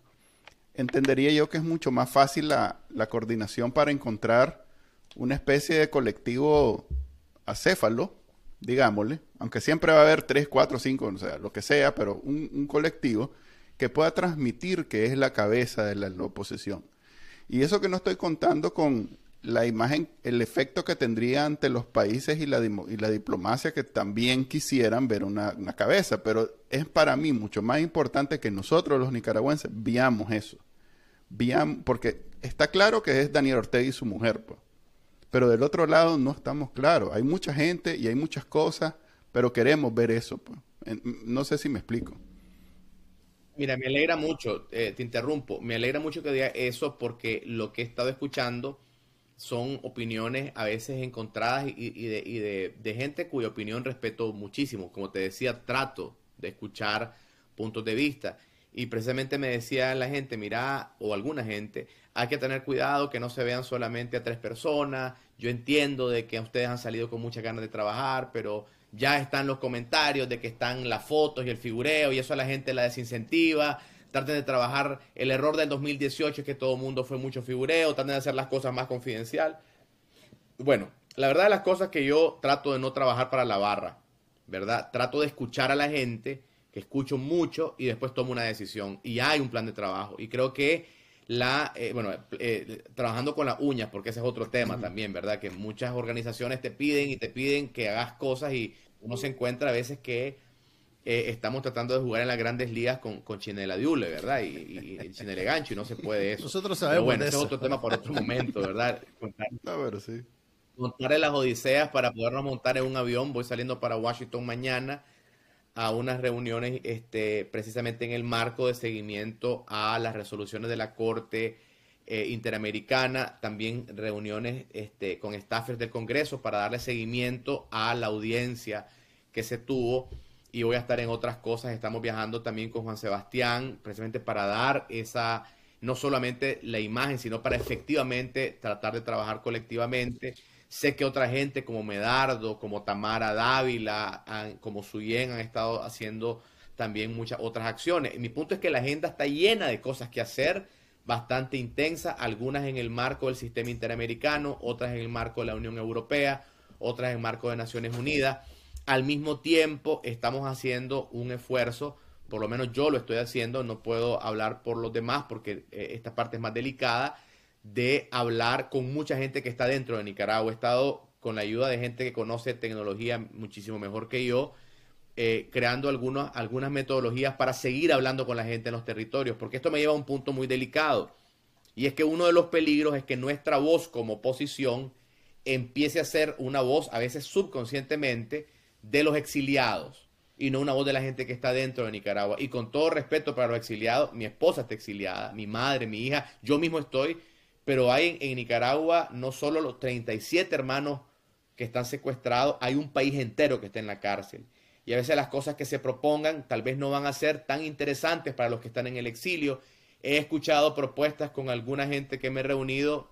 entendería yo que es mucho más fácil la, la coordinación para encontrar una especie de colectivo acéfalo, digámosle, aunque siempre va a haber tres, cuatro, cinco, o sea, lo que sea, pero un, colectivo que pueda transmitir que es la cabeza de la, oposición. Y eso que no estoy contando con la imagen, el efecto que tendría ante los países y la, y la diplomacia que también quisieran ver una, una, cabeza, pero es para mí mucho más importante que nosotros los nicaragüenses veamos eso. Veamos, porque está claro que es Daniel Ortega y su mujer, pues. Pero del otro lado no estamos claros. Hay mucha gente y hay muchas cosas, pero queremos ver eso. Pues. No sé si me explico. Mira, me alegra mucho, eh, te interrumpo, me alegra mucho que diga eso porque lo que he estado escuchando son opiniones a veces encontradas y, de, de, gente cuya opinión respeto muchísimo. Como te decía, trato de escuchar puntos de vista. Y precisamente me decía la gente, mira, o alguna gente, hay que tener cuidado que no se vean solamente a tres personas. Yo entiendo de que ustedes han salido con muchas ganas de trabajar, pero ya están los comentarios de que están las fotos y el figureo y eso a la gente la desincentiva. Traten de trabajar. El error del 2018 es que todo el mundo fue mucho figureo. Traten de hacer las cosas más confidencial. Bueno, la verdad de las cosas que yo trato de no trabajar para la barra, ¿verdad? Trato de escuchar a la gente que escucho mucho y después tomo una decisión. Y hay un plan de trabajo. Y creo que la, eh, bueno, eh, trabajando con las uñas, porque ese es otro tema también, ¿verdad? Que muchas organizaciones te piden y te piden que hagas cosas y uno se encuentra a veces que eh, estamos tratando de jugar en las grandes ligas con, con Chinela Diule, ¿verdad? Y, y, Chinele Gancho y no se puede eso. Nosotros sabemos bueno, ese es otro tema para otro momento, ¿verdad? Contar, sí. Contarle las odiseas para podernos montar en un avión. Voy saliendo para Washington mañana a unas reuniones este, precisamente en el marco de seguimiento a las resoluciones de la Corte eh, Interamericana, también reuniones este, con staffers del Congreso para darle seguimiento a la audiencia que se tuvo y voy a estar en otras cosas. Estamos viajando también con Juan Sebastián, precisamente para dar esa, no solamente la imagen, sino para efectivamente tratar de trabajar colectivamente Sé que otra gente como Medardo, como Tamara Dávila, como Suyen han estado haciendo también muchas otras acciones. Mi punto es que la agenda está llena de cosas que hacer, bastante intensa, algunas en el marco del sistema interamericano, otras en el marco de la Unión Europea, otras en el marco de Naciones Unidas. Al mismo tiempo, estamos haciendo un esfuerzo, por lo menos yo lo estoy haciendo, no puedo hablar por los demás porque eh, esta parte es más delicada, de hablar con mucha gente que está dentro de Nicaragua. He estado con la ayuda de gente que conoce tecnología muchísimo mejor que yo, eh, creando algunas, algunas metodologías para seguir hablando con la gente en los territorios, porque esto me lleva a un punto muy delicado. Y es que uno de los peligros es que nuestra voz como oposición empiece a ser una voz, a veces subconscientemente, de los exiliados y no una voz de la gente que está dentro de Nicaragua. Y con todo respeto para los exiliados, mi esposa está exiliada, mi madre, mi hija, yo mismo estoy, pero hay en, Nicaragua no solo los 37 hermanos que están secuestrados, hay un país entero que está en la cárcel. Y a veces las cosas que se propongan tal vez no van a ser tan interesantes para los que están en el exilio. He escuchado propuestas con alguna gente que me he reunido,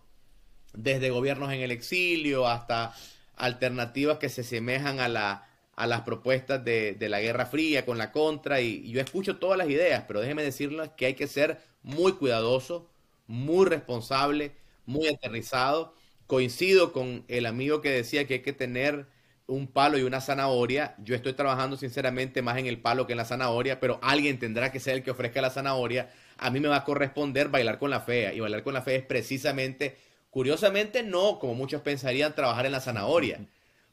desde gobiernos en el exilio hasta alternativas que se semejan a, la, a las propuestas de, de, la Guerra Fría con la contra. Y, yo escucho todas las ideas, pero déjeme decirles que hay que ser muy cuidadoso muy responsable, muy aterrizado. Coincido con el amigo que decía que hay que tener un palo y una zanahoria. Yo estoy trabajando sinceramente más en el palo que en la zanahoria, pero alguien tendrá que ser el que ofrezca la zanahoria. A mí me va a corresponder bailar con la fea. Y bailar con la fea es precisamente, curiosamente, no como muchos pensarían, trabajar en la zanahoria.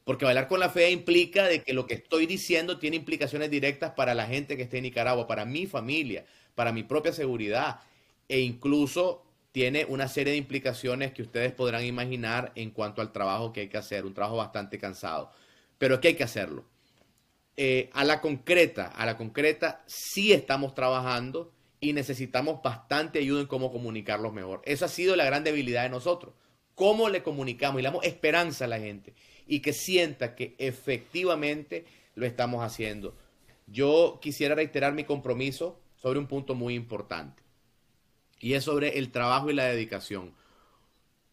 Porque bailar con la fea implica de que lo que estoy diciendo tiene implicaciones directas para la gente que esté en Nicaragua, para mi familia, para mi propia seguridad e incluso tiene una serie de implicaciones que ustedes podrán imaginar en cuanto al trabajo que hay que hacer, un trabajo bastante cansado, pero es que hay que hacerlo. eh, a la concreta, a la concreta, sí estamos trabajando y necesitamos bastante ayuda en cómo comunicarlos mejor. Esa ha sido la gran debilidad de nosotros. Cómo le comunicamos y le damos esperanza a la gente y que sienta que efectivamente lo estamos haciendo. Yo quisiera reiterar mi compromiso sobre un punto muy importante y es sobre el trabajo y la dedicación.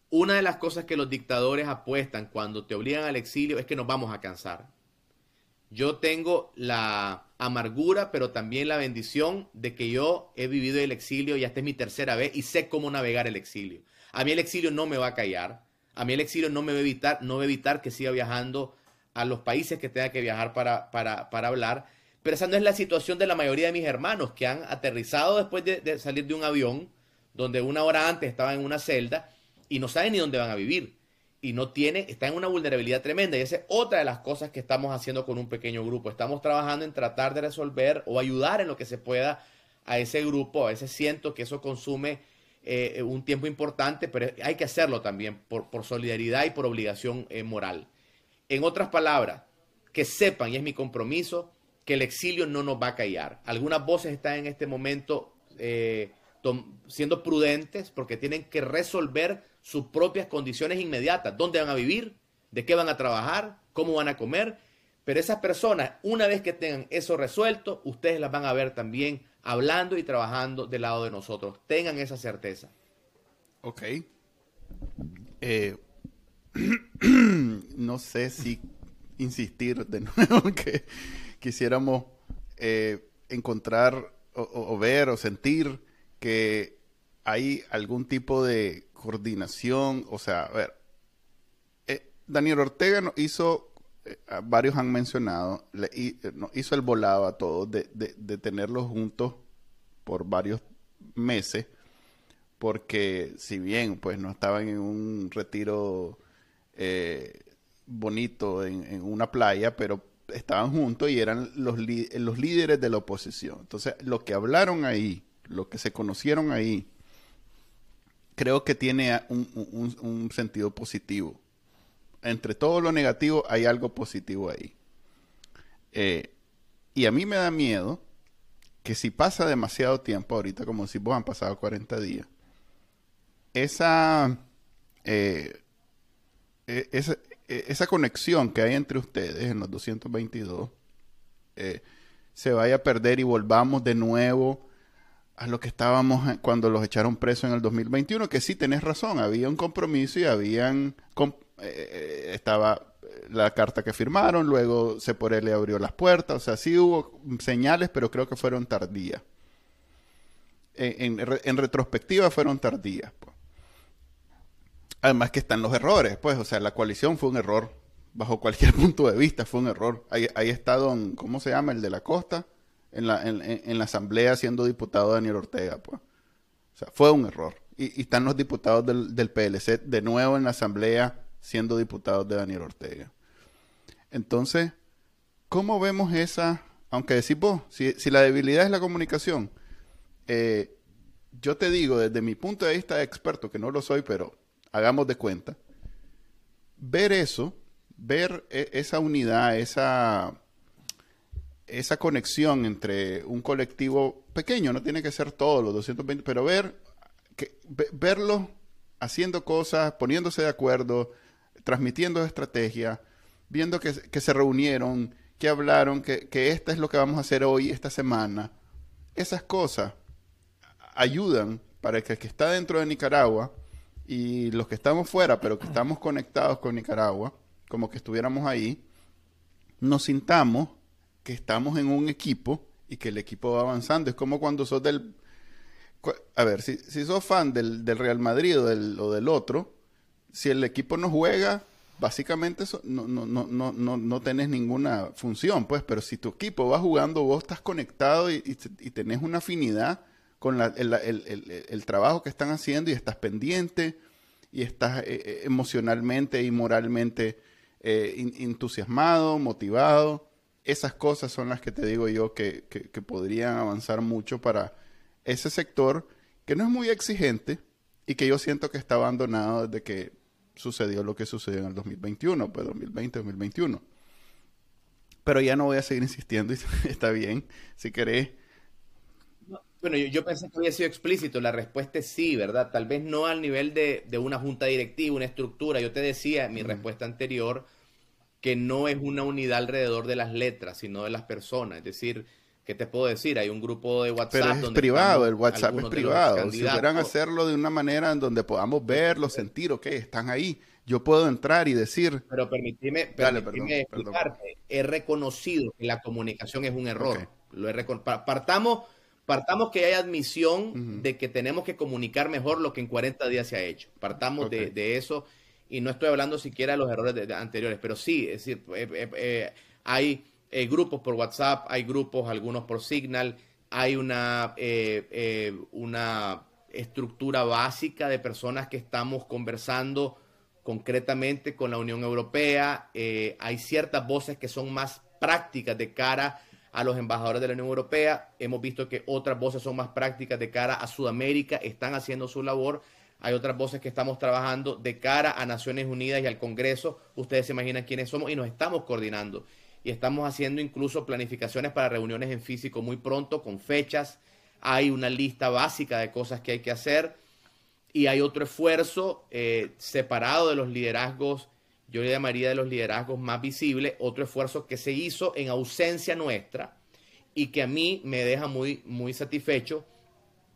Una de las cosas que los dictadores apuestan cuando te obligan al exilio es que nos vamos a cansar. Yo tengo la amargura, pero también la bendición de que yo he vivido el exilio y esta es mi tercera vez y sé cómo navegar el exilio. A mí el exilio no me va a callar. A mí el exilio no me va a evitar, no va a evitar que siga viajando a los países que tenga que viajar para, para, hablar. Pero esa no es la situación de la mayoría de mis hermanos que han aterrizado después de, de salir de un avión donde una hora antes estaban en una celda y no saben ni dónde van a vivir y no tiene, está en una vulnerabilidad tremenda. Y esa es otra de las cosas que estamos haciendo con un pequeño grupo. Estamos trabajando en tratar de resolver o ayudar en lo que se pueda a ese grupo. A veces siento que eso consume eh, un tiempo importante, pero hay que hacerlo también por, por solidaridad y por obligación eh, moral. En otras palabras, que sepan, y es mi compromiso, que el exilio no nos va a callar. Algunas voces están en este momento eh, siendo prudentes porque tienen que resolver sus propias condiciones inmediatas, dónde van a vivir, de qué van a trabajar, cómo van a comer. Pero esas personas, una vez que tengan eso resuelto, ustedes las van a ver también hablando y trabajando del lado de nosotros. Tengan esa certeza. Ok. Eh, no sé si insistir de nuevo que quisiéramos eh, encontrar o, ver o sentir que hay algún tipo de coordinación, o sea, a ver, eh, Daniel Ortega hizo, eh, varios han mencionado, le, eh, hizo el volado a todos de, de, tenerlos juntos por varios meses, porque si bien pues no estaban en un retiro bonito en, en, una playa, pero estaban juntos y eran los, los líderes de la oposición. Entonces, lo que hablaron ahí lo que se conocieron ahí, creo que tiene un, sentido positivo. Entre todo lo negativo hay algo positivo ahí. Eh, y a mí me da miedo que si pasa demasiado tiempo, ahorita como si vos han pasado 40 días, esa, eh, e, esa, e, esa, conexión que hay entre ustedes en los 222 eh, se vaya a perder y volvamos de nuevo a lo que estábamos cuando los echaron presos en el 2021, que sí tenés razón, había un compromiso y habían eh, eh, estaba la carta que firmaron, luego se por él le abrió las puertas, o sea, sí hubo señales, pero creo que fueron tardías. En, retrospectiva fueron tardías. Pues. Además que están los errores, pues, o sea, la coalición fue un error, bajo cualquier punto de vista fue un error. Ahí, ahí está don, ¿cómo se llama? El de la costa en la, en, la asamblea siendo diputado Daniel Ortega, pues. O sea, fue un error. Y, están los diputados del, del, PLC de nuevo en la asamblea siendo diputados de Daniel Ortega. Entonces, ¿cómo vemos esa, aunque decís vos, si, si la debilidad es la comunicación, eh, yo te digo desde mi punto de vista de experto, que no lo soy, pero hagamos de cuenta, ver eso, ver e, esa unidad, esa esa conexión entre un colectivo pequeño, no tiene que ser todos los 220, pero ver, que, verlos haciendo cosas, poniéndose de acuerdo, transmitiendo estrategia, viendo que, se reunieron, que hablaron, que, que esta es lo que vamos a hacer hoy, esta semana. Esas cosas ayudan para que el que está dentro de Nicaragua y los que estamos fuera, pero que estamos conectados con Nicaragua, como que estuviéramos ahí, nos sintamos que estamos en un equipo y que el equipo va avanzando. Es como cuando sos del... A ver, si, si sos fan del, Real Madrid o del, o del, otro, si el equipo no juega, básicamente no, no, no, no, no tenés ninguna función, pues, pero si tu equipo va jugando, vos estás conectado y, y, tenés una afinidad con la, el, el, el, trabajo que están haciendo y estás pendiente y estás eh, eh, emocionalmente y moralmente eh, entusiasmado, motivado esas cosas son las que te digo yo que, podrían avanzar mucho para ese sector que no es muy exigente y que yo siento que está abandonado desde que sucedió lo que sucedió en el 2021, pues 2020, 2021. Pero ya no voy a seguir insistiendo, está bien, si querés. Bueno, yo, pensé que había sido explícito, la respuesta es sí, ¿verdad? Tal vez no al nivel de, una junta directiva, una estructura. Yo te decía en mi respuesta anterior que no es una unidad alrededor de las letras, sino de las personas. Es decir, ¿qué te puedo decir? Hay un grupo de WhatsApp. Pero es donde privado, el WhatsApp es privado. Si pudieran hacerlo de una manera en donde podamos verlo, sentir, ok, están ahí. Yo puedo entrar y decir. Pero permíteme, explicarte. He reconocido que la comunicación es un error. Lo he partamos, partamos que hay admisión de que tenemos que comunicar mejor lo que en 40 días se ha hecho. Partamos de, eso y no estoy hablando siquiera de los errores anteriores, pero sí, es decir, eh, eh, eh, hay grupos por WhatsApp, hay grupos, algunos por Signal, hay una, una estructura básica de personas que estamos conversando concretamente con la Unión Europea. Eh, hay ciertas voces que son más prácticas de cara a los embajadores de la Unión Europea. Hemos visto que otras voces son más prácticas de cara a Sudamérica, están haciendo su labor. Hay otras voces que estamos trabajando de cara a Naciones Unidas y al Congreso. Ustedes se imaginan quiénes somos y nos estamos coordinando. Y estamos haciendo incluso planificaciones para reuniones en físico muy pronto, con fechas. Hay una lista básica de cosas que hay que hacer y hay otro esfuerzo eh, separado de los liderazgos, yo le llamaría de los liderazgos más visibles, otro esfuerzo que se hizo en ausencia nuestra y que a mí me deja muy, muy satisfecho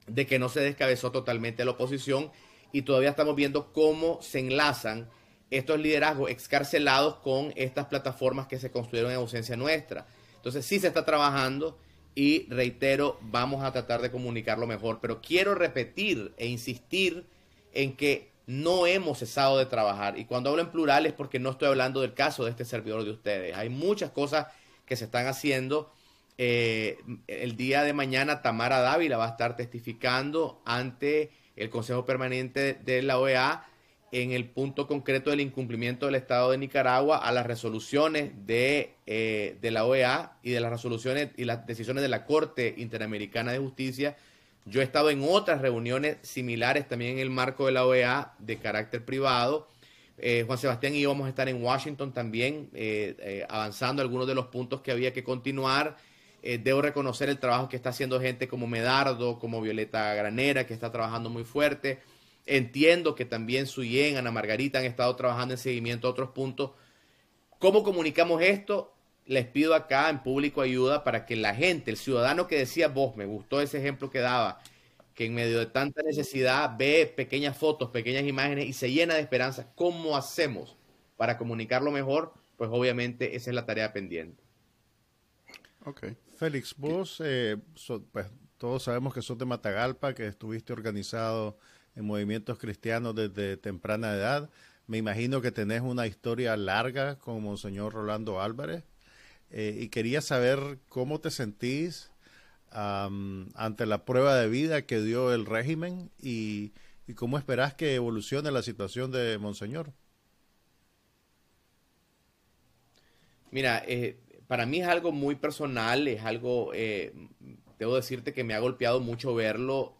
de que no se descabezó totalmente la oposición y todavía estamos viendo cómo se enlazan estos liderazgos excarcelados con estas plataformas que se construyeron en ausencia nuestra. Entonces sí se está trabajando y reitero, vamos a tratar de comunicarlo mejor, pero quiero repetir e insistir en que no hemos cesado de trabajar. Y cuando hablo en plural es porque no estoy hablando del caso de este servidor de ustedes. Hay muchas cosas que se están haciendo. Eh, el día de mañana Tamara Dávila va a estar testificando ante el Consejo Permanente de la OEA en el punto concreto del incumplimiento del Estado de Nicaragua a las resoluciones de, eh, de, la OEA y de las resoluciones y las decisiones de la Corte Interamericana de Justicia. Yo he estado en otras reuniones similares también en el marco de la OEA de carácter privado. Eh, Juan Sebastián y yo vamos a estar en Washington también eh, avanzando algunos de los puntos que había que continuar. Debo reconocer el trabajo que está haciendo gente como Medardo, como Violeta Granera, que está trabajando muy fuerte Entiendo que también Suyen, Ana Margarita han estado trabajando en seguimiento a otros puntos. ¿Cómo comunicamos esto? Les pido acá en público ayuda para que la gente, el ciudadano que decía vos, me gustó ese ejemplo que daba, que en medio de tanta necesidad ve pequeñas fotos, pequeñas imágenes y se llena de esperanza. ¿Cómo hacemos para comunicarlo mejor? Pues obviamente esa es la tarea pendiente. Ok. Félix, vos, eh, pues todos sabemos que sos de Matagalpa, que estuviste organizado en movimientos cristianos desde temprana edad. Me imagino que tenés una historia larga con Monseñor Rolando Álvarez eh, y quería saber cómo te sentís ante la prueba de vida que dio el régimen y, cómo esperás que evolucione la situación de Monseñor. Mira, eh, para mí es algo muy personal, es algo, eh, debo decirte que me ha golpeado mucho verlo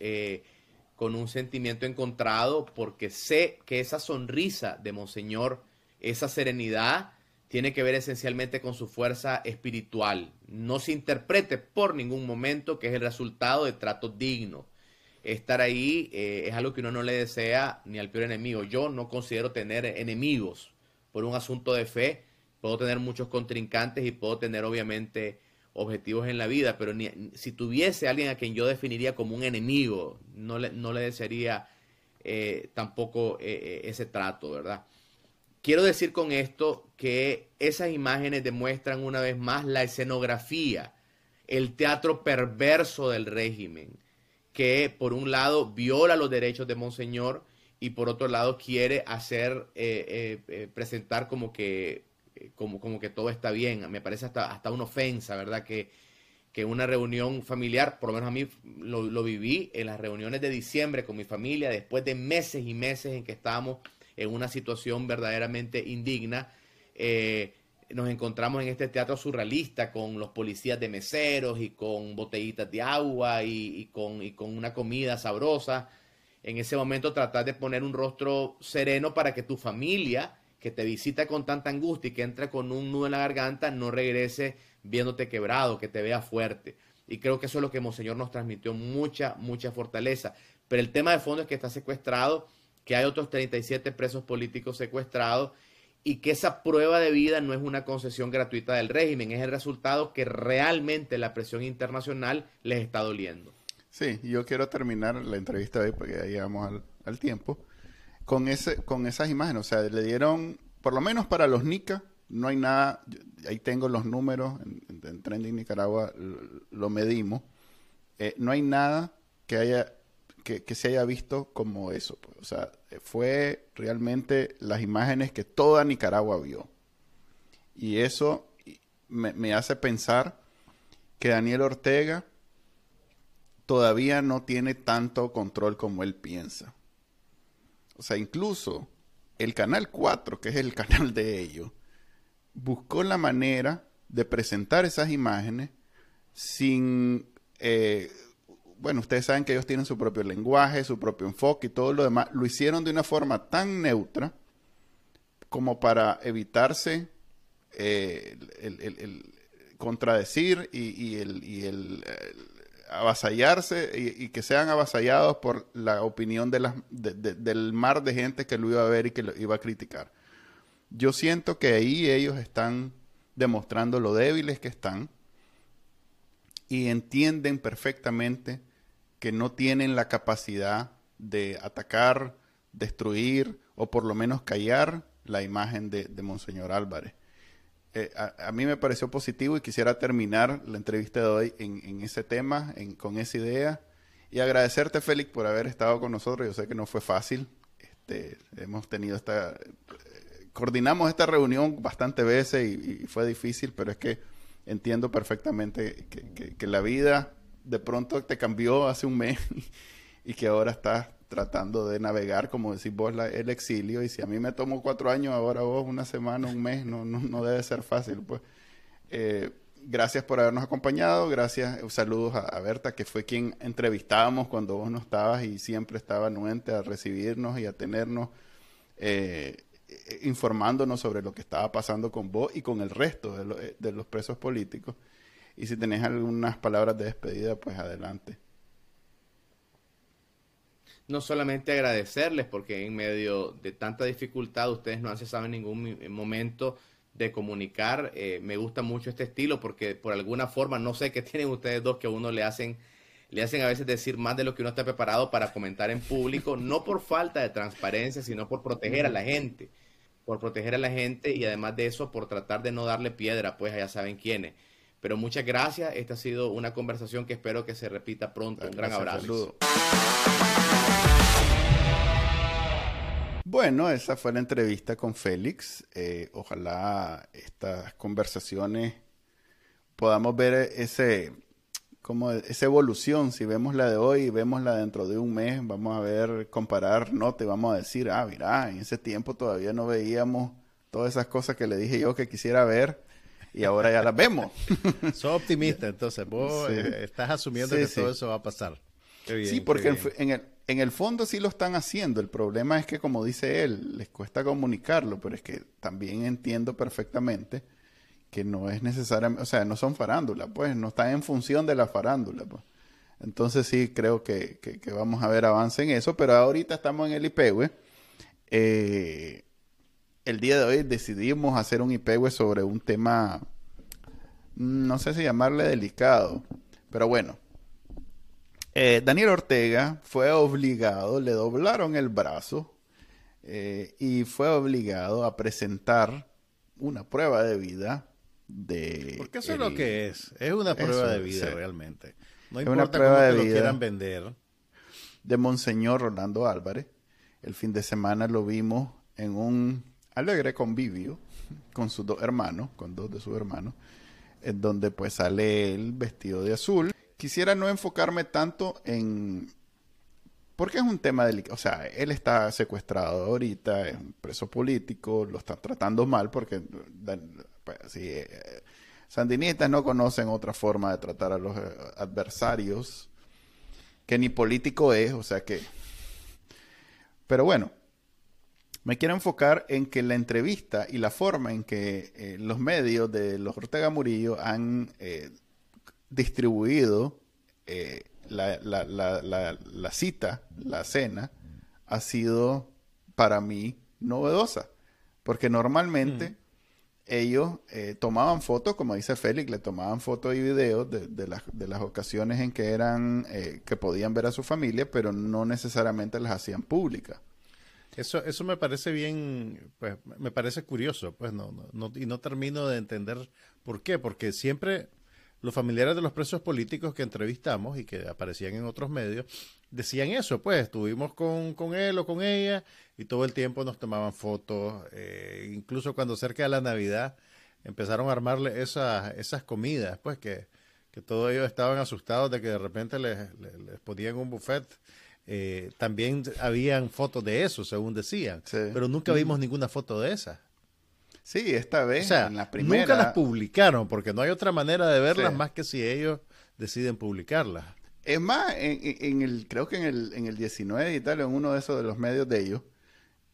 con un sentimiento encontrado porque sé que esa sonrisa de Monseñor, esa serenidad, tiene que ver esencialmente con su fuerza espiritual. No se interprete por ningún momento que es el resultado de trato digno. Estar ahí eh, es algo que uno no le desea ni al peor enemigo. Yo no considero tener enemigos por un asunto de fe. Puedo tener muchos contrincantes y puedo tener obviamente objetivos en la vida, pero si tuviese alguien a quien yo definiría como un enemigo, no le, no le desearía eh, tampoco eh, eh, ese trato, ¿verdad? Quiero decir con esto que esas imágenes demuestran una vez más la escenografía, el teatro perverso del régimen, que por un lado viola los derechos de Monseñor y por otro lado quiere hacer, presentar como que como, como que todo está bien. Me parece hasta, hasta una ofensa, ¿verdad? Que, que una reunión familiar, por lo menos a mí lo, viví en las reuniones de diciembre con mi familia, después de meses y meses en que estábamos en una situación verdaderamente indigna. Eh, nos encontramos en este teatro surrealista con los policías de meseros y con botellitas de agua y, con, y con una comida sabrosa. En ese momento tratar de poner un rostro sereno para que tu familia que te visita con tanta angustia y que entra con un nudo en la garganta, no regrese viéndote quebrado, que te vea fuerte. Y creo que eso es lo que Monseñor nos transmitió, mucha, mucha fortaleza. Pero el tema de fondo es que está secuestrado, que hay otros 37 presos políticos secuestrados y que esa prueba de vida no es una concesión gratuita del régimen, es el resultado que realmente la presión internacional les está doliendo. Sí, yo quiero terminar la entrevista hoy porque ya llegamos al, tiempo con ese con esas imágenes, o sea, le dieron por lo menos para los NICA no hay nada, ahí tengo los números en, Trending Nicaragua lo, medimos, eh, no hay nada que haya que, se haya visto como eso, pues. o sea, fue realmente las imágenes que toda Nicaragua vio y eso me hace pensar que Daniel Ortega todavía no tiene tanto control como él piensa. O sea, incluso el Canal 4, que es el canal de ellos, buscó la manera de presentar esas imágenes sin... Eh, bueno, ustedes saben que ellos tienen su propio lenguaje, su propio enfoque y todo lo demás. Lo hicieron de una forma tan neutra como para evitarse eh, el, contradecir y, el, avasallarse y, que sean avasallados por la opinión de las, del mar de gente que lo iba a ver y que lo iba a criticar. Yo siento que ahí ellos están demostrando lo débiles que están y entienden perfectamente que no tienen la capacidad de atacar, destruir o por lo menos callar la imagen de, de Monseñor Álvarez. Eh, a, mí me pareció positivo y quisiera terminar la entrevista de hoy en, ese tema, con esa idea. Y agradecerte, Félix, por haber estado con nosotros. Yo sé que no fue fácil. Este, hemos tenido esta... Eh, coordinamos esta reunión bastante veces y, fue difícil, pero es que entiendo perfectamente que, la vida de pronto te cambió hace un mes y que ahora estás tratando de navegar, como decís vos, el exilio. Y si a mí me tomó cuatro años, ahora vos una semana, un mes, no, no, debe ser fácil. Pues eh, gracias por habernos acompañado. Gracias, saludos a, Berta, que fue quien entrevistábamos cuando vos no estabas y siempre estaba anuente a recibirnos y a tenernos. Eh, informándonos sobre lo que estaba pasando con vos y con el resto de, de los presos políticos. Y si tenés algunas palabras de despedida, pues adelante no solamente agradecerles, porque en medio de tanta dificultad ustedes no han cesado en ningún momento de comunicar. Eh, me gusta mucho este estilo porque por alguna forma, no sé qué tienen ustedes dos que a uno le hacen, le hacen a veces decir más de lo que uno está preparado para comentar en público, no por falta de transparencia, sino por proteger a la gente, por proteger a la gente y además de eso, por tratar de no darle piedra, pues ya saben quiénes. Pero muchas gracias, esta ha sido una conversación que espero que se repita pronto. Un gran abrazo. Bueno, esa fue la entrevista con Félix. Eh, ojalá estas conversaciones podamos ver ese, como esa evolución. Si vemos la de hoy y vemos la dentro de un mes, vamos a ver, comparar notas y vamos a decir, ah, mira, en ese tiempo todavía no veíamos todas esas cosas que le dije yo que quisiera ver y ahora ya las vemos. Soy optimista, entonces vos eh, estás asumiendo que todo eso va a pasar. sí, porque en el, en el fondo sí lo están haciendo. El problema es que, como dice él, les cuesta comunicarlo, pero es que también entiendo perfectamente que no es necesario, o sea, no son farándulas, pues, no están en función de la farándula, pues. Entonces sí creo que, vamos a ver avance en eso, pero ahorita estamos en el IPEWE. Eh, el día de hoy decidimos hacer un IPEWE sobre un tema, no sé si llamarle delicado, pero bueno, eh, Daniel Ortega fue obligado, le doblaron el brazo eh, y fue obligado a presentar una prueba de vida de... Porque eso es lo que es, es una prueba de vida realmente. No importa una prueba de vida lo quieran vender. De Monseñor Rolando Álvarez. El fin de semana lo vimos en un alegre convivio con sus dos hermanos, con dos de sus hermanos, en donde pues sale él vestido de azul quisiera no enfocarme tanto en... Porque es un tema delicado. O sea, él está secuestrado ahorita, es un preso político, lo están tratando mal porque pues, eh, sandinistas no conocen otra forma de tratar a los eh, adversarios que ni político es, o sea que... Pero bueno, Me quiero enfocar en que la entrevista y la forma en que eh, los medios de los Ortega Murillo han eh, distribuido eh, la, la, la, la, cita, la cena, ha sido para mí novedosa. Porque normalmente ellos eh, tomaban fotos, como dice Félix, le tomaban fotos y videos de, de, las, de las ocasiones en que eran, eh, que podían ver a su familia, pero no necesariamente las hacían públicas. Eso, eso me parece bien, pues me parece curioso, pues no, no, y no termino de entender por qué, porque siempre los familiares de los presos políticos que entrevistamos y que aparecían en otros medios decían eso, pues estuvimos con, con él o con ella y todo el tiempo nos tomaban fotos, eh, incluso cuando cerca de la Navidad empezaron a armarle esas, esas comidas, pues que, que todos ellos estaban asustados de que de repente les, les, ponían un buffet. Eh, también habían fotos de eso, según decían, pero nunca vimos ninguna foto de esas. Sí, esta vez en la primera. Nunca las publicaron, porque no hay otra manera de verlas más que si ellos deciden publicarlas. Es más, en, el, creo que en el, en el 19 y tal, en uno de esos de los medios de ellos,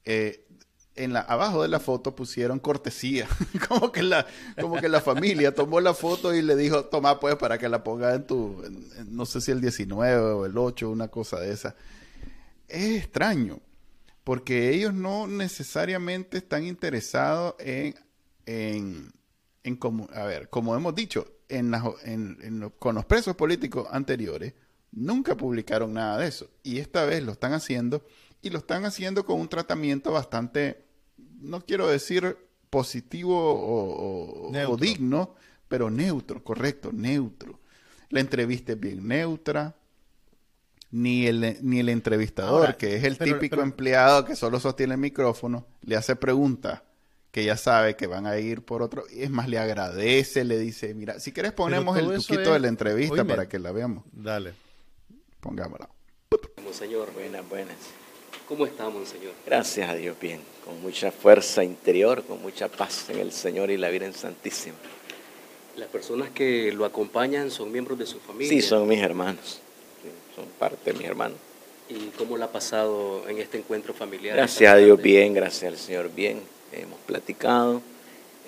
eh, en la, abajo de la foto pusieron cortesía. como, que la, como que la familia tomó la foto y le dijo, toma pues para que la ponga en tu, no sé si el 19 o el 8, una cosa de esa. Es extraño, porque ellos no necesariamente están interesados en, en, en como, a ver, como hemos dicho, en, en, con los presos políticos anteriores, nunca publicaron nada de eso. Y esta vez lo están haciendo y lo están haciendo con un tratamiento bastante, no quiero decir positivo o, digno, pero neutro, correcto, neutro. La entrevista es bien neutra. Ni el, ni el entrevistador, que es el típico empleado que solo sostiene el micrófono, le hace preguntas que ya sabe que van a ir por otro. Y es más, le agradece, le dice, mira, si quieres ponemos el tuquito de la entrevista para que la veamos. Dale. Pongámosla. Monseñor, buenas, buenas. ¿Cómo está, Monseñor? Gracias a Dios, bien. Con mucha fuerza interior, con mucha paz en el Señor y la Virgen Santísima. ¿Las personas que lo acompañan son miembros de su familia? Sí, son mis hermanos. son parte de mis hermanos. ¿Y cómo la ha pasado en este encuentro familiar? Gracias a Dios, bien. Gracias al Señor, bien. Hemos platicado,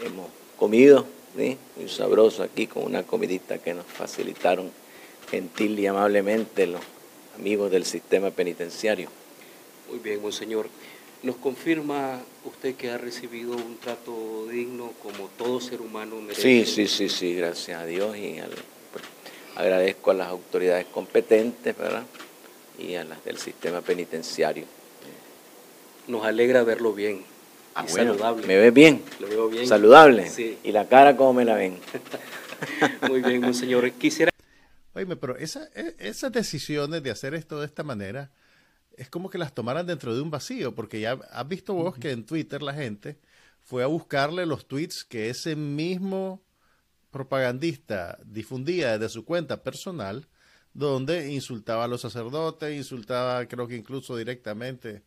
hemos comido, ¿sí? muy sabroso aquí con una comidita que nos facilitaron gentil y amablemente los amigos del sistema penitenciario. Muy bien, monseñor. ¿Nos confirma usted que ha recibido un trato digno como todo ser humano merece? Sí, sí, sí, sí, gracias a Dios y pues, agradezco a las autoridades competentes, ¿verdad? Y a las del sistema penitenciario. Nos alegra verlo bien. Ah, saludable. ¿Me ves bien? Lo veo bien. Saludable. Sí. ¿Y la cara cómo me la ven? Muy bien, monseñor. Quisiera Oye, pero e, esas decisiones de hacer esto de esta manera es como que las tomaran dentro de un vacío, porque ya has visto vos que en Twitter la gente fue a buscarle los tweets que ese mismo propagandista difundía desde su cuenta personal, donde insultaba a los sacerdotes, insultaba creo que incluso directamente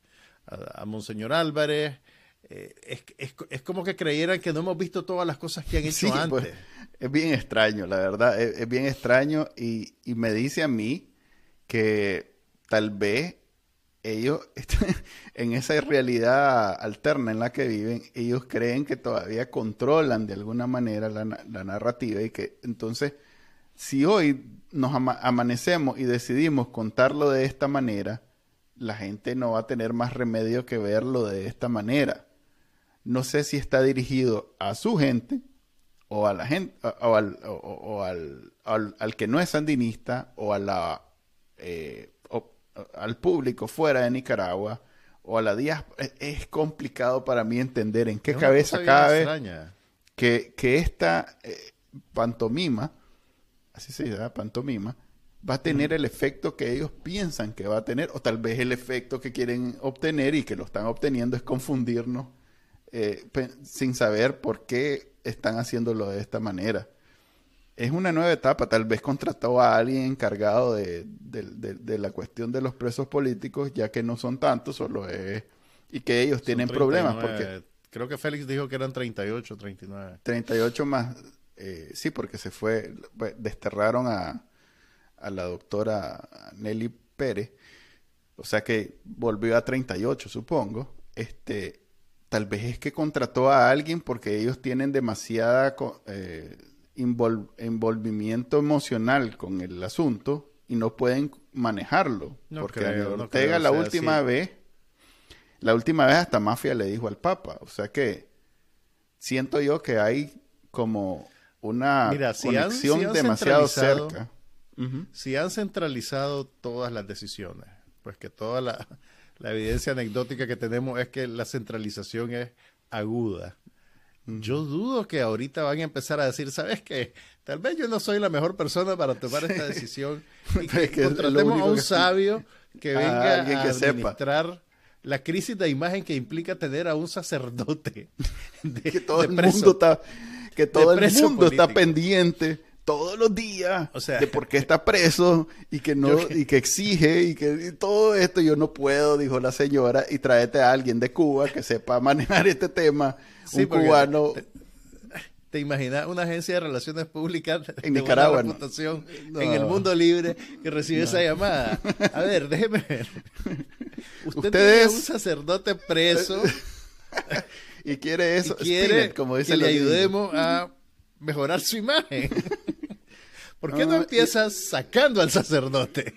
a, Monseñor Álvarez. Eh, es, es, como que creyeran que no hemos visto todas las cosas que han hecho pues. antes es bien extraño, la verdad, es, bien extraño y, me dice a mí que tal vez ellos, en esa realidad alterna en la que viven, ellos creen que todavía controlan de alguna manera la, narrativa y que entonces, si hoy nos amanecemos y decidimos contarlo de esta manera, la gente no va a tener más remedio que verlo de esta manera. No sé si está dirigido a su gente o a la gente o, al, o, al, que no es sandinista o a la eh, al público fuera de Nicaragua o a la diáspora es complicado para mí entender en qué cabeza cabe que, que esta eh, pantomima así se llama pantomima va a tener el efecto que ellos piensan que va a tener o tal vez el efecto que quieren obtener y que lo están obteniendo es confundirnos eh, sin saber por qué están haciéndolo de esta manera. Es una nueva etapa, tal vez contrató a alguien encargado de, la cuestión de los presos políticos, ya que no son tantos, solo es... y que ellos tienen problemas. porque Creo que Félix dijo que eran 38, 39. 38 más, eh, sí, porque se fue, pues, desterraron a, a la doctora Nelly Pérez, o sea que volvió a 38, supongo. Este, tal vez es que contrató a alguien porque ellos tienen demasiada eh, envolvimiento emocional con el asunto y no pueden manejarlo. porque Ortega la última vez, la última vez hasta Mafia le dijo al Papa. O sea que siento yo que hay como una conexión demasiado cerca. Si han centralizado todas las decisiones, pues que toda la, evidencia anecdótica que tenemos es que la centralización es aguda. Yo dudo que ahorita van a empezar a decir, ¿sabes qué? Tal vez yo no soy la mejor persona para tomar esta decisión. Y que, contratemos a un sabio que venga a, que administrar la crisis de imagen que implica tener a un sacerdote. que todo el mundo está, que todo el mundo está pendiente todos los días o sea, de por qué está preso y que no y que exige y que todo esto yo no puedo dijo la señora y tráete a alguien de Cuba que sepa manejar este tema un cubano. te, imaginas una agencia de relaciones públicas en Nicaragua en el mundo libre que recibe esa llamada. A ver déjeme ver. Usted, es un sacerdote preso. Y quiere eso y quiere como dice que le ayudemos a mejorar su imagen. ¿Por qué no, empiezas sacando al sacerdote?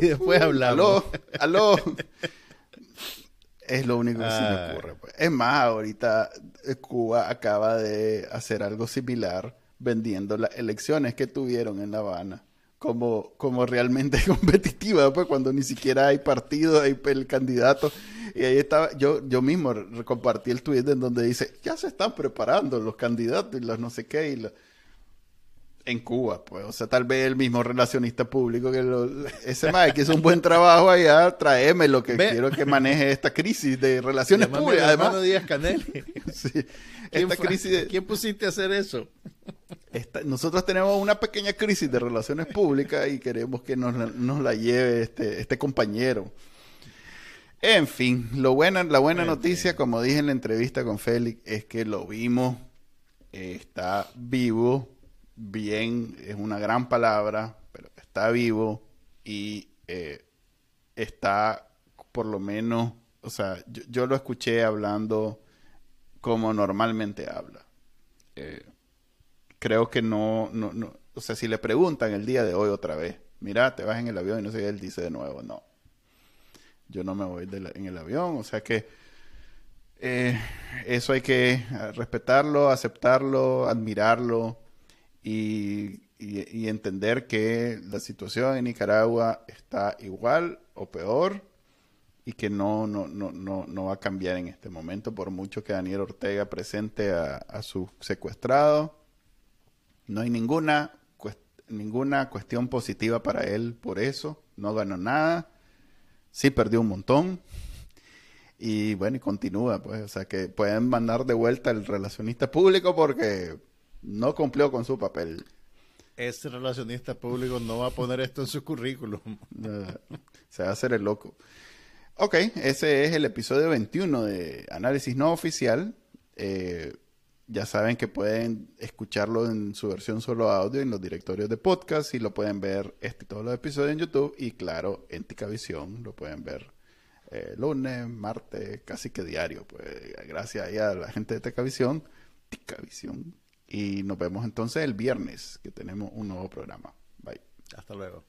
y después hablamos. Aló, aló. Es lo único que se me ah. ocurre. Pues. Es más, ahorita eh, Cuba acaba de hacer algo similar vendiendo las elecciones que tuvieron en La Habana como, como realmente competitiva, pues cuando ni siquiera hay partido, hay el candidato. Y ahí estaba, yo, yo mismo compartí el tweet en donde dice, ya se están preparando los candidatos y los no sé qué. Y En Cuba, pues, o sea, tal vez el mismo relacionista público que ese más que hizo un buen trabajo allá, tráeme lo que quiero que maneje esta crisis de relaciones públicas. Además, Díaz Canel. esta crisis ¿Quién pusiste a hacer eso? nosotros tenemos una pequeña crisis de relaciones públicas y queremos que nos, la lleve este, este compañero. En fin, lo buena, la buena noticia, como dije en la entrevista con Félix, es que lo vimos, está vivo, bien, es una gran palabra, pero está vivo y eh, está por lo menos, o sea, yo, lo escuché hablando como normalmente habla. Eh, creo que no, no, no, o sea, si le preguntan el día de hoy otra vez, mira, te vas en el avión y no sé qué, él dice de nuevo, no, yo no me voy en el avión, o sea que eh, eso hay que respetarlo, aceptarlo, admirarlo y, y, entender que la situación en Nicaragua está igual o peor y que no, no, no, no, no va a cambiar en este momento por mucho que Daniel Ortega presente a, a su secuestrado no hay ninguna, ninguna cuestión positiva para él por eso. No ganó nada. Sí perdió un montón. Y bueno, y continúa, pues. O sea, que pueden mandar de vuelta al relacionista público porque no cumplió con su papel. Ese relacionista público no va a poner esto en su currículum. Se va a hacer el loco. Ok, ese es el episodio 21 de Análisis No Oficial. Eh, ya saben que pueden escucharlo en su versión solo audio en los directorios de podcast y lo pueden ver este todos los episodios en YouTube y claro, en Ticavisión lo pueden ver eh, lunes, martes, casi que diario. Pues gracias a la gente de Ticavisión, Ticavisión. Y nos vemos entonces el viernes que tenemos un nuevo programa. Bye. Hasta luego.